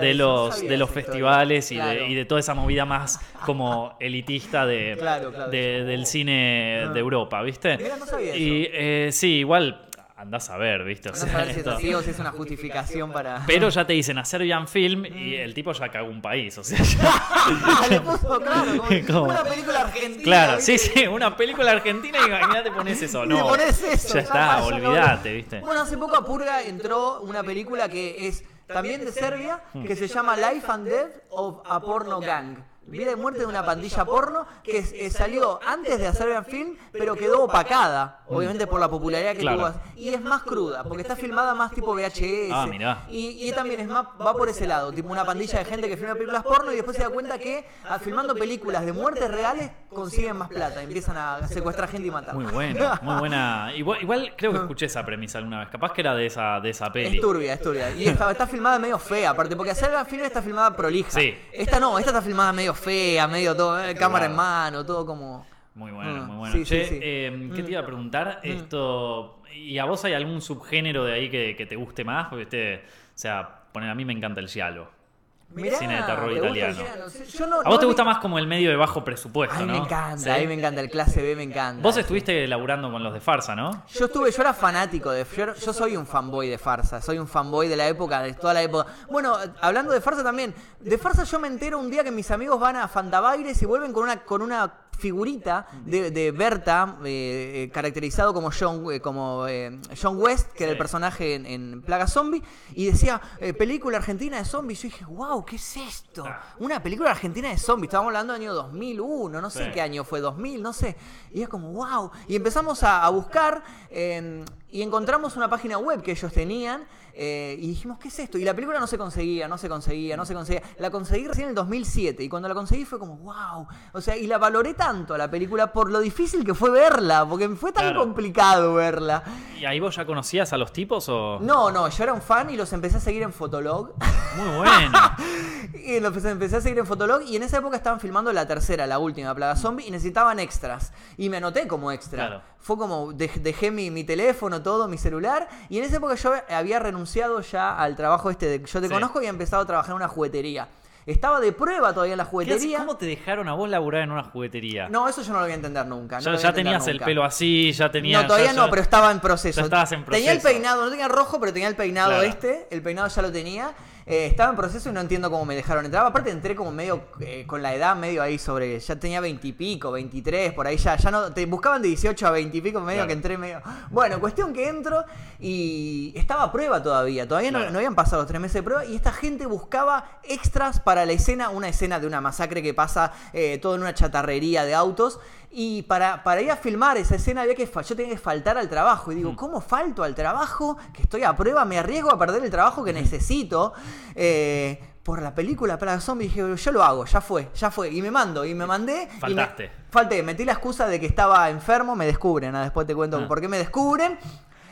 de los, de los festivales y, Claro. de, y de toda esa movida más como [laughs] elitista de, Claro, claro. de- del cine Ah. de Europa, ¿viste? No y eh, sí, igual andás a ver, ¿viste? O No sea, si es esto- así o si es una justificación para. Pero ya te dicen a Serbian Film y el tipo ya cagó un país, o sea, ya- [laughs] le puso, claro, [laughs] una película argentina. Claro, sí, ¿viste? sí, una película argentina y imagínate pones eso, [laughs] no. le pones eso. ya está, está, olvídate, ¿viste? Bueno, hace poco a Purga entró una película que es también de Serbia, que se llama Life and Death of a Porno Gang. Vida y muerte de una pandilla porno que eh, salió antes de Serbian Film, pero quedó opacada, obviamente por la popularidad que Claro. tuvo. Y es más cruda, porque está filmada más tipo VHS. Ah, mirá. Y, y también es más, va por ese lado, tipo una pandilla de gente que filma películas porno y después se da cuenta que ah, filmando películas de muertes reales consiguen más plata, empiezan a secuestrar gente y matar. Muy buena, muy buena. [laughs] Igual, igual creo que escuché esa premisa alguna vez. Capaz que era de esa, de esa peli. Es turbia, es turbia. Y está, está filmada medio fea, aparte, porque Serbian Film está filmada prolija. Sí. Esta no, esta está filmada medio fea, medio todo, eh, cámara en mano, todo como. Muy buena, Mm, muy buena. sí, che, sí, sí. eh, ¿qué te iba a preguntar? Mm. Esto. ¿Y a vos hay algún subgénero de ahí que, que te guste más? Porque este. O sea, poner a mí me encanta el giallo. Mirá, Cine de terror ¿te gusta el italiano. Yo no, A vos no te gusta más como el medio de bajo presupuesto, Ay, ¿no? me encanta, ¿Sí? a mí me encanta, el clase B me encanta. Vos estuviste laburando con los de farsa, ¿no? Yo estuve, yo era fanático de. Yo, yo soy un fanboy de farsa, soy un fanboy de la época, de toda la época. Bueno, hablando de farsa también, de farsa yo me entero un día que mis amigos van a Fantabaires y vuelven con una, con una figurita de, de Berta, eh, eh, caracterizado como John, eh, como, John West, que era el personaje en, en Plaga Zombie, y decía, película argentina de zombies. Yo dije, wow, ¿qué es esto? Ah. Una película argentina de zombies. Estábamos hablando del año 2001, no sé Sí. qué año fue, 2000, no sé. Y es como, wow. Y empezamos a, a buscar y encontramos una página web que ellos tenían. Eh, y dijimos, ¿qué es esto? Y la película no se conseguía, no se conseguía, no se conseguía. La conseguí recién en el 2007. Y cuando la conseguí fue como, wow. O sea, y la valoré tanto a la película por lo difícil que fue verla. Porque fue tan Claro. complicado verla. ¿Y ahí vos ya conocías a los tipos o.? No, no, yo era un fan y los empecé a seguir en Fotolog. Muy bueno. [laughs] Y los empecé a seguir en Fotolog y en esa época estaban filmando la tercera, la última, Plaga Zombie, y necesitaban extras. Y me anoté como extra. Claro. Fue como, dej- dejé mi, mi teléfono, todo, mi celular, y en esa época yo había renunciado ya al trabajo este de Yo Te Sí. Conozco y había empezado a trabajar en una juguetería. Estaba de prueba todavía en la juguetería. ¿Cómo te dejaron a vos laburar en una juguetería? No, eso yo no lo voy a entender nunca. no ya entender tenías el pelo así, ya tenías. No, todavía ya- no, ya- pero estaba en proceso. ya estabas en Tenía el proceso. peinado, no tenía rojo, pero tenía el peinado Claro. este. El peinado ya lo tenía. Eh, estaba en proceso y no entiendo cómo me dejaron entrar. Aparte entré como medio eh, con la edad medio ahí sobre, ya tenía 20 y pico, 23, por ahí ya, ya no, te buscaban de 18 a 20 y pico, medio Claro. que entré medio... Bueno, cuestión que entro y estaba a prueba todavía, todavía no- no, habían pasado los tres meses de prueba y esta gente buscaba extras para la escena, una escena de una masacre que pasa eh, todo en una chatarrería de autos. Y para, para ir a filmar esa escena había que yo tenía que faltar al trabajo. Y digo, ¿cómo falto al trabajo? Que estoy a prueba, me arriesgo a perder el trabajo que necesito. eh, por la película Plaga Zombie dije, yo lo hago, ya fue, ya fue. Y me mando, y me mandé. y me- Faltaste. falté, metí la excusa de que estaba enfermo, me descubren. ah, Después te cuento Ah. por qué me descubren.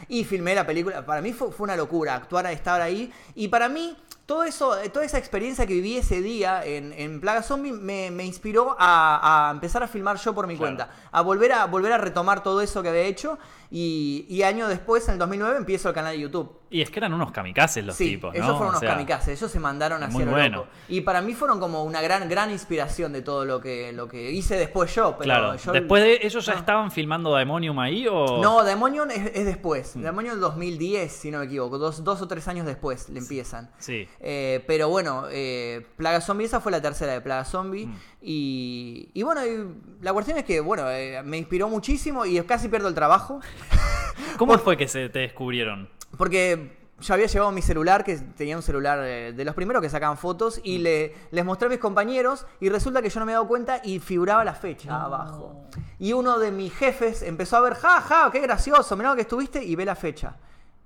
Y filmé la película. Para mí fue, fue una locura actuar, estar ahí. Y para mí, todo eso, eh, toda esa experiencia que viví ese día en, en Plaga Zombie me, me inspiró a, a empezar a filmar yo por mi Claro. cuenta. A volver a volver a retomar todo eso que había hecho. Y, y años después, en el 2009, empiezo el canal de YouTube. Y es que eran unos kamikazes los sí, tipos, ¿no? ellos fueron O unos sea, kamikazes, ellos se mandaron hacia muy lo bueno. loco. Y para mí fueron como una gran, gran inspiración de todo lo que, lo que hice después yo. Pero Claro. yo- Después de ellos ya Ah. estaban filmando Daemonium ahí o. No, Demonion es, es después. Mm. Demonion 2010, si no me equivoco. Dos, dos o tres años después le empiezan. Sí. Eh, pero bueno, eh, Plaga Zombie, esa fue la tercera de Plaga Zombie. Mm. Y, y bueno, y la cuestión es que, bueno, eh, me inspiró muchísimo y casi pierdo el trabajo. [laughs] ¿Cómo fue que se te descubrieron? Porque yo había llevado mi celular, que tenía un celular eh, de los primeros que sacaban fotos, Mm. y le, les mostré a mis compañeros, y resulta que yo no me he dado cuenta y figuraba la fecha abajo. Y uno de mis jefes empezó a ver, ja, ja, qué gracioso, mirá lo que estuviste, y ve la fecha.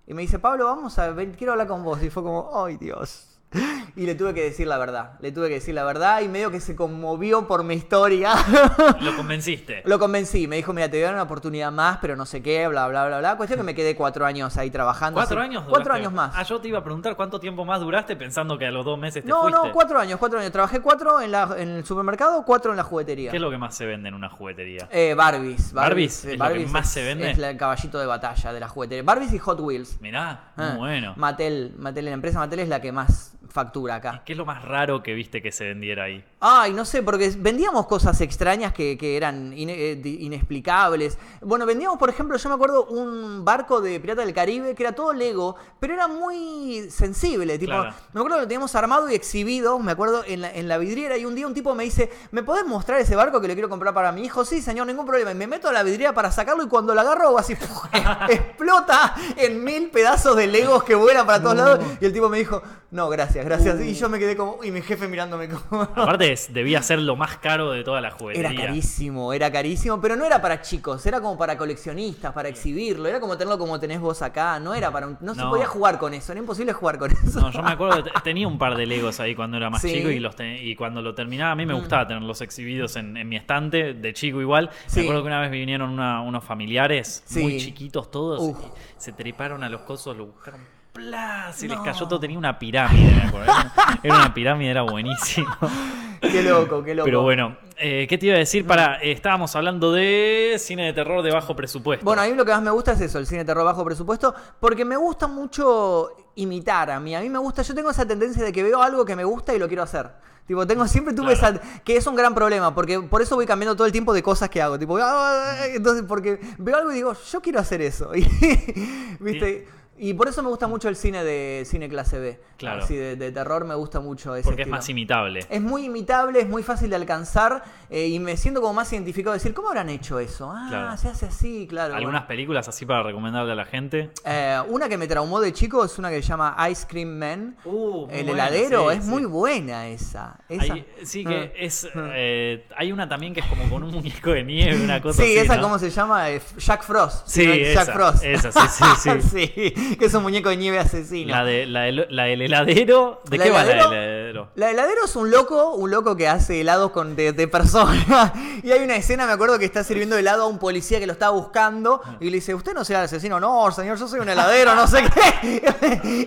Y me dice, Pablo, vamos a ver, quiero hablar con vos. Y fue como, ay Dios. [laughs] Y le tuve que decir la verdad, le tuve que decir la verdad, y medio que se conmovió por mi historia. Lo convenciste. [laughs] Lo convencí, me dijo, mira, te voy a dar una oportunidad más, pero no sé qué, bla, bla, bla, bla. Cuestión que me quedé cuatro años ahí trabajando. ¿Cuatro así- años? Cuatro duraste? años más. Ah, yo te iba a preguntar cuánto tiempo más duraste pensando que a los dos meses te no, fuiste. no, cuatro años, cuatro años. Trabajé cuatro en, la, en el supermercado, cuatro en la juguetería. ¿Qué es lo que más se vende en una juguetería? Eh, Barbies. ¿Barbies? eh, ¿Es lo que más es- se vende? Es el caballito de batalla de la juguetería. Barbies y Hot Wheels. Mirá, Ah, bueno. Mattel, Mattel, la empresa Mattel es la que más factura acá. ¿Qué es lo más raro que viste que se vendiera ahí? Ay, no sé, porque vendíamos cosas extrañas que, que eran eh, inexplicables. Bueno, vendíamos, por ejemplo, yo me acuerdo un barco de Pirata del Caribe que era todo Lego, pero era muy sensible. Tipo, Claro. me acuerdo que lo teníamos armado y exhibido, me acuerdo, en la, en la vidriera. Y un día un tipo me dice, ¿me podés mostrar ese barco que le quiero comprar para mi hijo? Sí, señor, ningún problema. Y me meto a la vidriera para sacarlo y cuando lo agarro, hago así, [laughs] [laughs] explota en mil pedazos de Legos que vuelan para todos lados. Y el tipo me dijo, no, gracias, gracias. Y yo me quedé como, y mi jefe mirándome como... Aparte, es- [laughs] debía ser lo más caro de toda la juguetería. Era carísimo, era carísimo, pero no era para chicos, era como para coleccionistas, para exhibirlo, era como tenerlo como tenés vos acá, no era para un- no, se podía jugar con eso, era imposible jugar con eso. No, yo me acuerdo tenía un par de Legos ahí cuando era más Sí. chico y, los y cuando lo terminaba a mí me gustaba tenerlos exhibidos en, en mi estante, de chico igual. Sí. Me acuerdo que una vez vinieron una- unos familiares Sí. muy chiquitos todos y se treparon a los cosos, lo buscaron. ¡Plas! Se les cayó todo, tenía una pirámide. Era, una pirámide, era buenísimo. [laughs] qué loco, qué loco. Pero bueno, eh, ¿qué te iba a decir? Para, eh, estábamos hablando de cine de terror de bajo presupuesto. Bueno, a mí lo que más me gusta es eso, el cine de terror bajo presupuesto, porque me gusta mucho imitar a mí. A mí me gusta, yo tengo esa tendencia de que veo algo que me gusta y lo quiero hacer. Tipo, tengo siempre tuve Claro. esa que es un gran problema, porque por eso voy cambiando todo el tiempo de cosas que hago, tipo, "Ah", entonces porque veo algo y digo, yo quiero hacer eso. [laughs] Y, ¿Viste? Y por eso me gusta mucho el cine de cine clase B. Claro. Así de, de terror me gusta mucho ese porque es más imitable. Es muy imitable, es muy fácil de alcanzar eh, y me siento como más identificado. Decir, ¿cómo habrán hecho eso? Ah, Claro. se hace así, claro. ¿Algunas películas así para recomendarle a la gente? Eh, una que me traumó de chico es una que se llama Ice Cream Man. Uh, el buena, heladero, sí, es sí. muy buena esa. esa. Hay- sí, que Ah. es. eh, hay una también que es como con un [laughs] muñeco de nieve, una cosa Sí, así. esa, ¿no? ¿cómo se llama? Eh, Jack Frost. Sí, ¿no? Jack Frost. esa, sí, sí, sí, [laughs] [laughs] que es un muñeco de nieve asesino. La, de, la, del- la del heladero. ¿De ¿La qué va la heladero? del heladero? La heladero es un loco, un loco que hace helados con de, de personas. [laughs] Y hay una escena, me acuerdo, que está sirviendo helado a un policía que lo está buscando. Y le dice, ¿usted no sea el asesino? No, señor, yo soy un heladero, no sé qué.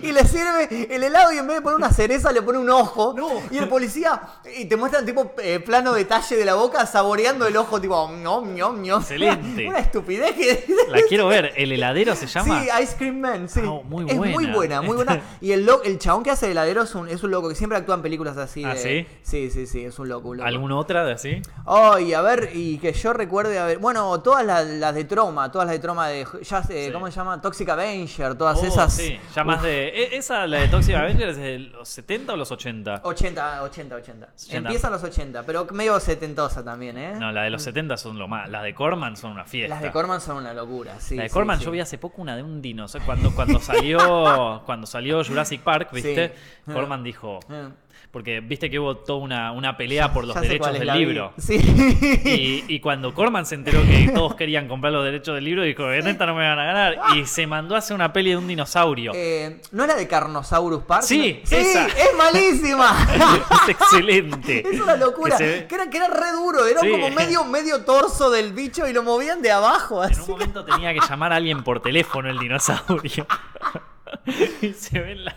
[laughs] Y le sirve el helado y en vez de poner una cereza le pone un ojo. Y el policía, y te muestra tipo eh, plano detalle de la boca saboreando el ojo, tipo, ñom, ñom, ñom. Excelente. Una estupidez que... La quiero ver. ¿El heladero se llama? Sí, Ice Cream Man. Sí. Ah, muy es muy buena. buena, muy buena. [laughs] Y el, lo- el chabón que hace de heladero es un, es un loco que siempre actúa en películas así. ¿Ah, de- sí? Sí, sí, sí, es un loco. un loco. ¿Alguna otra de así? Oh, y a ver, y que yo recuerde, a ver, bueno, todas las, las de Troma, todas las de Troma de, ya sé, Sí. ¿cómo se llama? Toxic Avenger, todas Oh, esas. Sí, ya más de. e- ¿Esa, la de Toxic Avenger, es de los 70 o los 80? 80, 80, 80. 80. Empiezan los 80, pero medio setentosa también, ¿eh? No, la de los 70 son lo más. Las de Corman son una fiesta. Las de Corman son una locura, sí. La de sí, Corman, sí. yo vi hace poco una de un dinosaurio. Cuando, cuando salió cuando salió Jurassic Park, ¿viste? Sí. Corman dijo. Porque viste que hubo toda una, una pelea por los ya derechos del libro. Sí. Y, y cuando Corman se enteró que todos querían comprar los derechos del libro, dijo, en esta no me van a ganar. Y se mandó a hacer una peli de un dinosaurio. Eh, ¿No era de Carnosaurus Park? Sí, sí esa. es malísima. [laughs] es excelente. [laughs] Es una locura. Que se era, que era re duro. Era Sí. como medio, medio torso del bicho y lo movían de abajo. En Así. un momento tenía que llamar a alguien por teléfono el dinosaurio. [laughs] [laughs] y se ven las,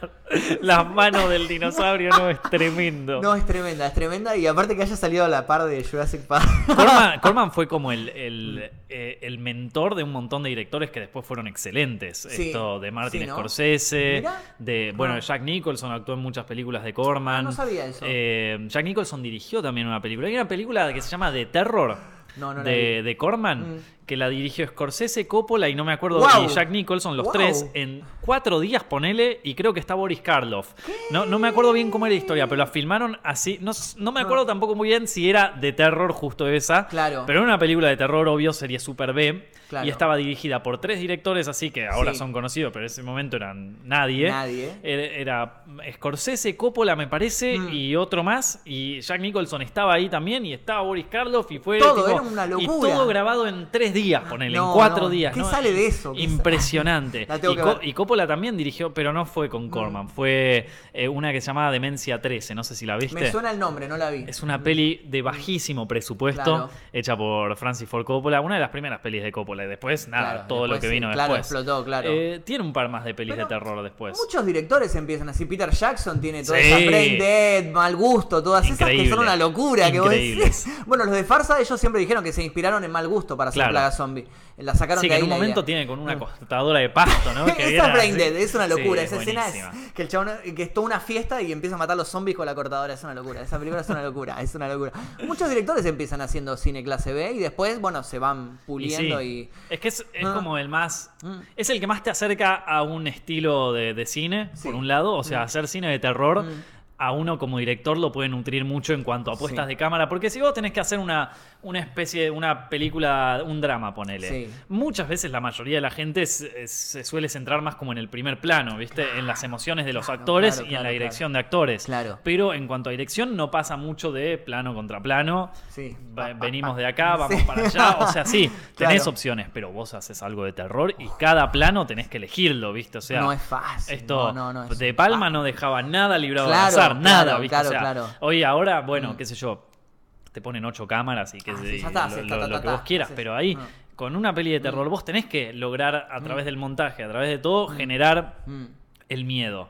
las manos del dinosaurio, no, es tremendo. No, es tremenda, es tremenda. Y aparte que haya salido a la par de Jurassic Park. Corman, [laughs] Corman fue como el, el, eh, el mentor de un montón de directores que después fueron excelentes. Sí, Esto de Martin sí, ¿no? Scorsese, de bueno. Jack Nicholson actuó en muchas películas de Corman. Ah, no sabía eso. Eh, Jack Nicholson dirigió también una película. Hay una película que se llama The Terror. No, no la de, de Corman, Mm. Que la dirigió Scorsese, Coppola y no me acuerdo, Guau. y Jack Nicholson, los tres, en cuatro días, ponele, y creo que está Boris Karloff. No, no me acuerdo bien cómo era la historia, pero la filmaron así. No, no me acuerdo tampoco muy bien si era de terror justo esa. Claro. Pero era una película de terror, obvio, sería super B. Claro. Y estaba dirigida por tres directores así que ahora Sí. son conocidos, pero en ese momento eran nadie. Nadie. Era, era Scorsese, Coppola, me parece, Mm. y otro más. Y Jack Nicholson estaba ahí también, y estaba Boris Karloff, y fue Todo, tipo- era una Y locura. todo grabado en tres días, ponele, No, en cuatro no. días. ¿Qué ¿no? sale de eso? ¿Qué Impresionante. [laughs] Y, Co- Coppola también dirigió, pero no fue con Corman, fue eh, una que se llamaba Demencia 13, no sé si la viste. Me suena el nombre, no la vi. Es una peli de bajísimo presupuesto, Claro. hecha por Francis Ford Coppola, una de las primeras pelis de Coppola. Y después, nada, Claro, todo lo que sí, vino claro, después. explotó, claro. Eh, tiene un par más de pelis Pero de terror después. Muchos directores empiezan así. Peter Jackson tiene toda Sí. esa Brain Dead, Mal Gusto, todas esas que son una locura. Que vos decís. [laughs] Bueno, los de Farsa, ellos siempre dijeron que se inspiraron en Mal Gusto para hacer Claro. Zombie. La sacaron Sí, de que en un momento idea. tiene con una cortadora de pasto, ¿no? [laughs] Que Esa era es una locura. Sí, esa escena es que el chabón que es toda una fiesta y empieza a matar a los zombies con la cortadora. Es una locura. Esa película es una locura. Es una locura. Muchos directores empiezan haciendo cine clase B y después, bueno, se van puliendo y. Es que es, es Ah. como el más. Mm. Es el que más te acerca a un estilo de, de cine, por un lado. O sea, hacer cine de terror. Mm. A uno como director lo puede nutrir mucho en cuanto a puestas Sí. de cámara. Porque si vos tenés que hacer una, una especie de una película, un drama, ponele. Sí. Muchas veces la mayoría de la gente se, se suele centrar más como en el primer plano, ¿viste? En las emociones de los Claro, actores claro, y en la dirección de actores. Claro. Pero en cuanto a dirección, no pasa mucho de plano contra plano. Sí. Venimos de acá, [laughs] vamos Sí. para allá. O sea, sí, [laughs] tenés opciones, pero vos haces algo de terror y cada plano tenés que elegirlo, ¿viste? O sea, no es fácil. esto no, no, no es de Palma fácil. no dejaba nada librado al azar, nada, ¿viste? claro, o sea, claro. hoy ahora, bueno, Mm. qué sé yo, te ponen ocho cámaras y que Ah, se- sí, lo, ta, ta, que vos quieras, pero ahí ah. con una peli de terror vos tenés que lograr a través del montaje, a través de todo, generar Mm, el miedo.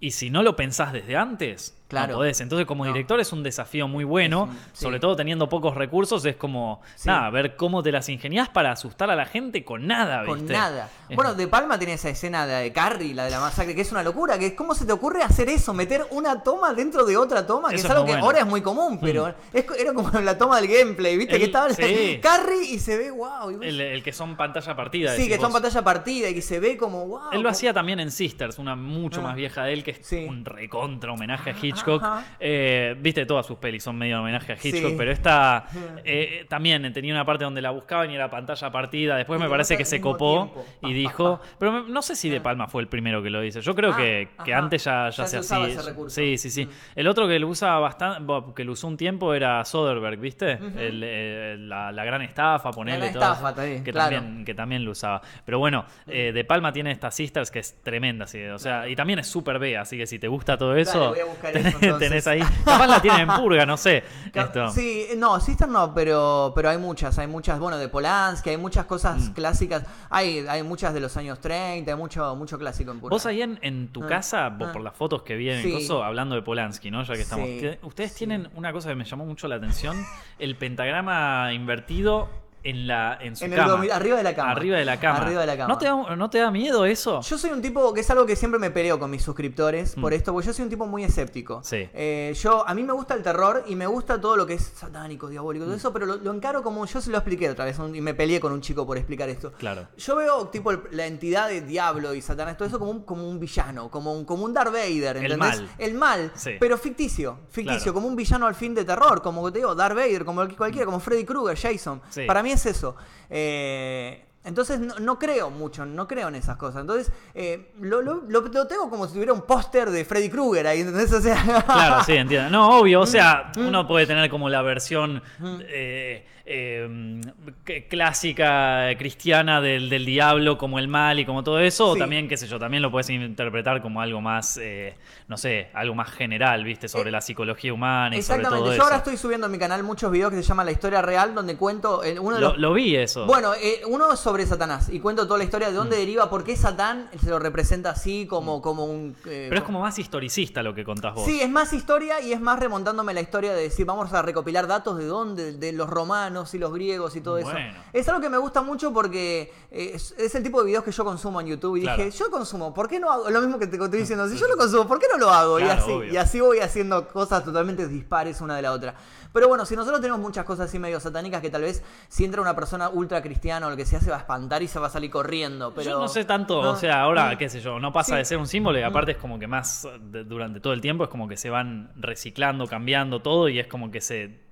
Mm. Y si no lo pensás desde antes, Claro. no podés. Entonces, como No. director es un desafío muy bueno, Es un- sí. sobre todo teniendo pocos recursos, es como, Sí. nada, ver cómo te las ingeniás para asustar a la gente con nada, ¿viste? Con nada. Es- Bueno, De Palma tiene esa escena de Carrie, la de la masacre, que es una locura. Que ¿Cómo se te ocurre hacer eso? Meter una toma dentro de otra toma, que Eso es es algo que bueno. ahora es muy común, pero es co- era como la toma del gameplay, ¿viste? El- que estaba sí. [laughs] Carrie y se ve wow. y el, el que son pantalla partida. sí, que son pantalla partida y que se ve como wow. Él lo hacía también en Sisters, una mucho Ah. más vieja de él, que es Sí. un recontra homenaje a Hitchcock. Ajá. Eh, Viste, todas sus pelis son medio homenaje a Hitchcock, Sí. pero esta eh, también tenía una parte donde la buscaban y era pantalla partida. Después Y me parece que se copó tiempo. y Pa, dijo. pa. Pero no sé si De Palma fue el primero que lo hizo. Yo creo Ah, que, que antes ya, ya, Ya se hacía. Sí, sí, sí. Mm. El otro que lo usa bastante, que lo usó un tiempo era Soderbergh, ¿viste? El, eh, la, la gran estafa, ponerle todo. estafa, también, que claro. también que también lo usaba. Pero bueno, eh, De Palma tiene esta Sisters que es tremenda, sí, o sea, y también es súper B, así que si te gusta todo eso, voy a buscar tenés, eso, entonces. tenés ahí. Capaz la tienen en purga, no sé. [laughs] Esto. Sí, no, Sister no, pero, pero hay muchas, hay muchas, bueno, de Polanski, hay muchas cosas Mm. clásicas, hay, hay muchas de los años 30, hay mucho, mucho clásico en Purga. Vos ahí en, en tu Ah, casa, vos ah. por las fotos que vi en Sí. el coso, hablando de Polanski, ¿no? Ya que estamos. Sí, Ustedes sí. tienen una cosa que me llamó mucho la atención: el pentagrama invertido en, la, en su En el cama. arriba de la cama. Arriba de la cama. Arriba de la cama. ¿No te da, no te da miedo eso? Yo soy un tipo que es algo que siempre me peleo con mis suscriptores por Mm. esto, porque yo soy un tipo muy escéptico. Sí. Eh, yo, a mí me gusta el terror y me gusta todo lo que es satánico, diabólico, Mm. todo eso, pero lo, lo encaro como yo se lo expliqué otra vez y me peleé con un chico por explicar esto. Claro. Yo veo tipo el- la entidad de diablo y satanás, todo eso como un, como un villano, como un, como un Darth Vader, El mal. El mal, Sí. pero ficticio, ficticio, Claro. como un villano al fin de terror, como te digo, Darth Vader, como cualquiera, como Freddy Krueger, Jason. Sí. Para mí es eso. Eh, entonces no, no creo mucho, no creo en esas cosas. Entonces eh, lo, lo- lo- tengo como si tuviera un póster de Freddy Krueger ahí, ¿entendés? O sea, Claro, sí, entiendo. No, obvio, Mm. o sea, [laughs] uno puede tener como la versión eh, eh, que- clásica eh, cristiana del, del diablo como el mal y como todo eso, o también, qué sé yo, también lo puedes interpretar como algo más, eh, no sé, algo más general, ¿viste? Sobre Eh, la psicología humana y sobre Exactamente. todo Yo eso. ahora estoy subiendo en mi canal muchos videos que se llaman La historia real, donde cuento el- uno de Lo, los lo vi eso. Bueno, eh, uno es sobre Satanás y cuento toda la historia de Mm. dónde deriva, por qué Satán se lo representa así como, como un... Pero es como más historicista lo que contás vos. Sí, es más historia y es más remontándome la historia de decir, vamos a recopilar datos de dónde, de los romanos y los griegos y todo Bueno. eso. Es algo que me gusta mucho porque eh, es, es el tipo de videos que yo consumo en YouTube y Claro. dije, yo consumo, ¿por qué no hago? Lo mismo que te estoy diciendo, si yo [laughs] lo consumo, ¿por qué no lo hago? y, así, obvio. y así voy haciendo cosas totalmente dispares una de la otra. Pero bueno, si nosotros tenemos muchas cosas así medio satánicas que tal vez si entra una persona ultra cristiana o lo que sea se va a espantar y se va a salir corriendo. Pero... Yo no sé tanto, No. o sea, ahora, Mm. qué sé yo, no pasa Sí. de ser un símbolo y aparte es como que más de- durante todo el tiempo es como que se van reciclando, cambiando todo y es como que se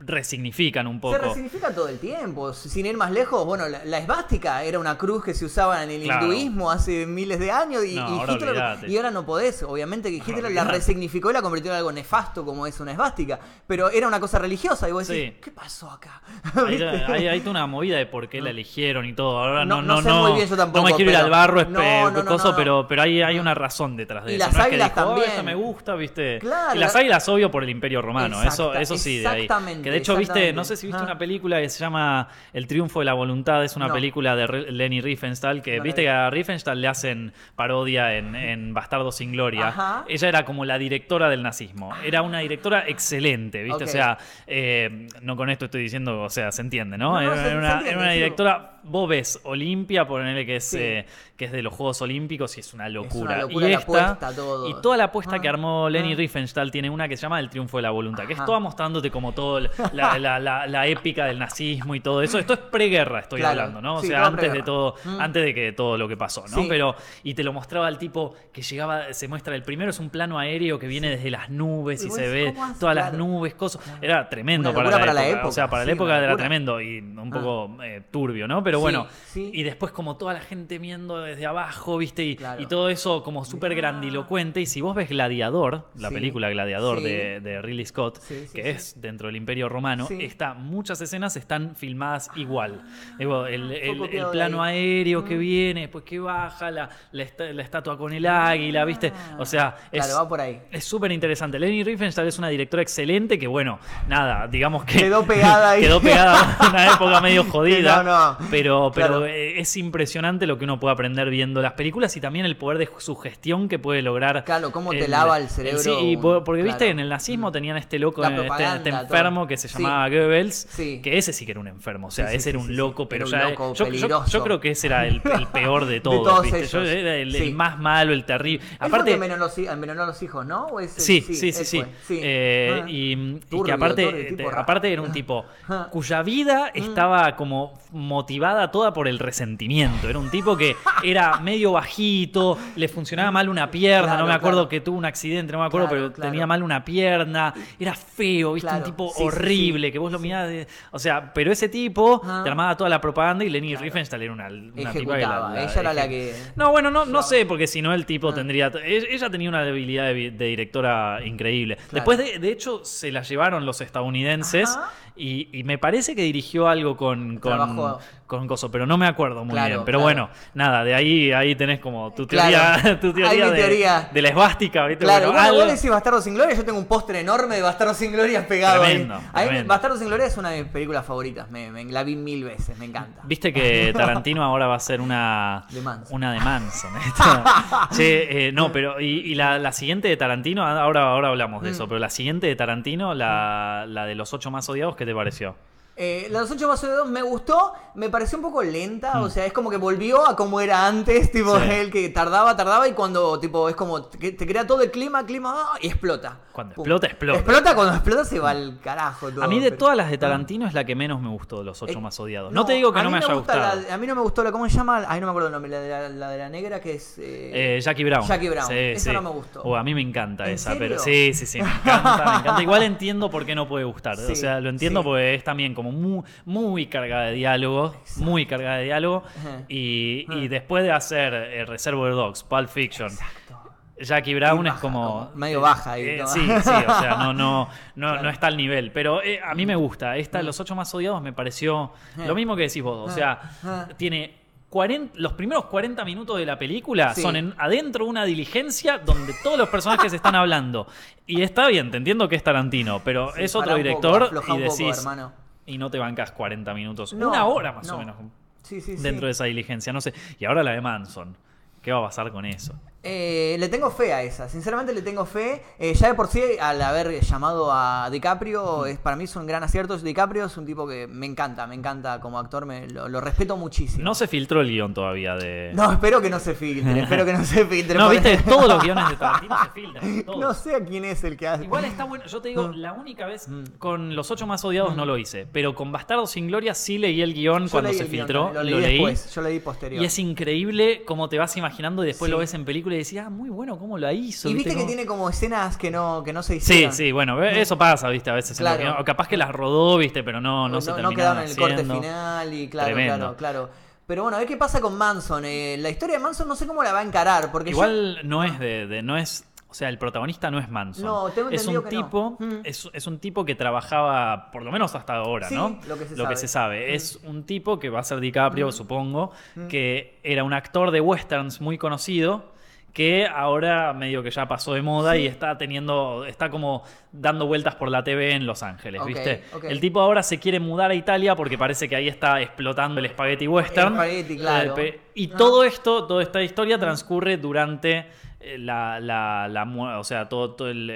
resignifican un Se poco. resignifica todo el tiempo. Sin ir más lejos, bueno, la, la esvástica era una cruz que se usaba en el Claro. hinduismo hace miles de años y, No, y ahora Hitler. Y ahora no podés. Obviamente que Hitler la olvidate. resignificó y la convirtió en algo nefasto como es una esvástica. Pero era una cosa religiosa y vos decís, Sí. ¿qué pasó acá? Hay, hay, [laughs] una movida de por qué la eligieron y todo. Ahora no, No- no, no no, sé muy bien yo tampoco, no me quiero ir al barro, es No, pe- no, no, coso, no, no. pero, pero hay, hay una razón detrás de Y eso. las no es que águilas dijo, "Oh, también". esta me gusta, ¿viste? Claro, y las la- águilas, obvio, por el Imperio Romano. Eso, eso sí, de ahí. Exactamente, Que de hecho, viste, no sé si viste una película que se llama El triunfo de la voluntad. Es una No. película de Re- Leni Riefenstahl. Que viste vi. que a Riefenstahl le hacen parodia en, en Bastardo sin Gloria. Ajá. Ella era como la directora del nazismo. Era una directora excelente, ¿viste? O sea, eh, no con esto estoy diciendo, o sea, se entiende, ¿no? No, no, era, se- era se una, entiende, era una sí. directora, vos ves Olimpia, ponele que es, Sí. eh, que es de los Juegos Olímpicos y es una locura. locura y la esta, apuesta, todo. y toda la apuesta Ah, que armó Leni ah. Riefenstahl tiene una que se llama El triunfo de la voluntad, que es toda mostrándote como todo la, [laughs] la- la- la épica del nazismo y todo eso. Esto es preguerra, estoy Claro, hablando, ¿no? O sí, sea, antes de todo, Mm. antes de que todo lo que pasó, ¿no? Sí. Pero, y te lo mostraba el tipo que llegaba, se muestra, el primero es un plano aéreo que viene desde las nubes y se ve todas las nubes, cosas. Era tremendo para, la, época. O sea, para la época era tremendo y un poco eh, turbio, ¿no? Pero Bueno, sí. y después como toda la gente viendo desde abajo, ¿viste? Y, Claro. y todo eso como súper grandilocuente. Y si vos ves Gladiador, la Sí. película Gladiador de, de Ridley Scott, que es dentro del Imperio Romano, está, muchas escenas están filmadas igual. Digo, el, plano aéreo Mm. que viene, después que baja, la, la, esta- la estatua con el águila, ¿viste? O sea, es, Claro, va por ahí. es súper interesante. Leni Riefenstahl es una directora excelente que, bueno, nada, digamos que. Quedó pegada ahí. [laughs] quedó pegada en una época medio [laughs] jodida. No, no. Pero, pero Claro. eh, es impresionante lo que uno puede aprender viendo las películas y también el poder de sugestión que puede lograr. Claro, cómo te lava el cerebro sí, y porque viste, claro. en el nazismo tenían este loco, La este, este enfermo todo. que se Sí. llamaba Goebbels, Sí. que ese sí que era un enfermo. O sea, Sí, ese era un loco, pero ya. loco yo, yo- peligroso. yo creo que ese era el, el peor de [laughs] todos. todos ¿viste? Yo era el, más malo, el terrible. Aparte. envenenó los, envenenó a los hijos, ¿no? ¿O ese- Sí, sí, sí, sí. Eh, Ah. y, que aparte, turbio, eh, aparte era un tipo Ah. cuya vida estaba como motivada toda por el resentimiento. Era un tipo que era medio bajito, le funcionaba mal una pierna, Claro, no me acuerdo claro. que tuvo un accidente, no me acuerdo, Claro, pero tenía mal una pierna, era feo, viste, un tipo sí, horrible, sí. que vos lo mirás, de- o sea, pero ese tipo Ah. te armaba toda la propaganda y Leni Riefenstahl era una, una tipa que ella era la que- No, bueno, no, no sé, porque si no el Ah. tipo tendría... e- Ella tenía una habilidad de, directora increíble. Después, de, de hecho, se la llevaron los estadounidenses Ajá. y, y me parece que dirigió algo con, con. Con Coso, pero no me acuerdo muy Claro, bien. Pero claro. bueno, nada, de ahí, ahí tenés como tu Claro. teoría, [laughs] tu Ahí teoría, de, teoría. de la esvástica, ¿viste? Claro, Bueno, algo- vos decís Bastardo sin Gloria, yo tengo un póster enorme de Bastardo sin Gloria pegado Tremendo, ahí. Bastardo sin Gloria es una de mis películas favoritas, me, me- la vi mil veces, me encanta. Viste que [laughs] Tarantino ahora va a hacer una De Manson. una de Manson. [laughs] che, eh, no, pero y, y la, la siguiente de Tarantino, ahora, ahora hablamos de Mm. eso, pero la siguiente de Tarantino, la, la de los ocho más odiados, ¿qué te pareció? Eh, la de los 8 vasos de dos me gustó, me pareció un poco lenta, Mm. o sea, es como que volvió a como era antes, [laughs] tipo, Sí. el que tardaba, tardaba y cuando, tipo, es como que te crea todo el clima, clima, ah, y explota. Cuando Pum. explota, explota. Explota, cuando explota se va al carajo todo. A mí de pero- todas las de Tarantino es la que menos me gustó de los ocho Eh, más odiados. No, te digo que no mí me haya gusta gustado. la- a mí no me gustó la, ¿cómo se llama? Ay, no me acuerdo el nombre, la de la, la de la negra que es... eh, Eh, Jackie Brown. Jackie Brown. Sí, Esa sí. no me gustó. Oh, a mí me encanta ¿En esa, pero serio? sí, sí, sí, me encanta, me encanta. [laughs] Igual entiendo por qué no puede gustar. O sea, lo entiendo porque es también como muy, muy cargada de diálogo, muy cargada de diálogo. Y, después de hacer eh, Reservoir Dogs, Pulp Fiction, Jackie Brown es como. como medio baja ahí, eh, ¿no? sí, sí, o sea, no, no, [laughs] no, Claro. no está al nivel. Pero eh, a mí me gusta. Esta, Los ocho más odiados, me pareció Eh. lo mismo que decís vos. O sea, Eh. tiene. 40 los primeros 40 minutos de la película Sí. son en, adentro de una diligencia donde todos los personajes están hablando. Y está bien, te entiendo que es Tarantino, pero Sí, es otro poco, director afloja y poco, decís. hermano. Y no te bancas 40 minutos. No, una hora más no. o menos Sí, sí, sí. dentro de esa diligencia. No sé. Y ahora la de Manson. ¿Qué va a pasar con eso? Eh, le tengo fe a esa, sinceramente le tengo fe. Eh, ya de por sí, al haber llamado a DiCaprio, es, para mí es un gran acierto. DiCaprio es un tipo que me encanta, me encanta como actor, me, lo, lo respeto muchísimo. No se filtró el guion todavía de. No, espero que no se filtre, espero que no se filtre. [laughs] No, viste, todos los [laughs] guiones de Tarantino se filtran. todos. [laughs] No sé a quién es el que hace. Igual está bueno. Yo te digo, la única vez Mm. con los ocho más odiados no lo hice. Pero con Bastardo sin Gloria sí leí el guion Yo cuando leí se guion filtró. Lo, lo leí leí. después, yo leí posterior. Y es increíble cómo te vas imaginando y después Sí. lo ves en película y decís, ah, muy bueno cómo lo hizo. y viste que tiene como escenas que no, que no se Sí, hicieron. sí, bueno, eso pasa, viste, a veces. Claro. O capaz que las rodó, viste, pero no, no, se no, terminaron quedaron en el corte final y claro, Tremendo. claro, claro. Pero bueno, a ver qué pasa con Manson. Eh, la historia de Manson no sé cómo la va a encarar. Porque yo- Igual no es de, de- no es, o sea, el protagonista no es Manson. No, tengo es un que no. tipo, Mm. es, es un tipo que trabajaba, por lo menos hasta ahora, Sí, ¿no? lo que se sabe. Mm. Es un tipo que va a ser DiCaprio, supongo, que era un actor de westerns muy conocido. Que ahora medio que ya pasó de moda Sí. y está teniendo, está como dando vueltas por la TV en Los Ángeles, ¿viste? El tipo ahora se quiere mudar a Italia porque parece que ahí está explotando el spaghetti western. El spaghetti, claro. Eh, y Ah. todo esto, toda esta historia transcurre durante la, la, la mu- o sea, todo, todo el-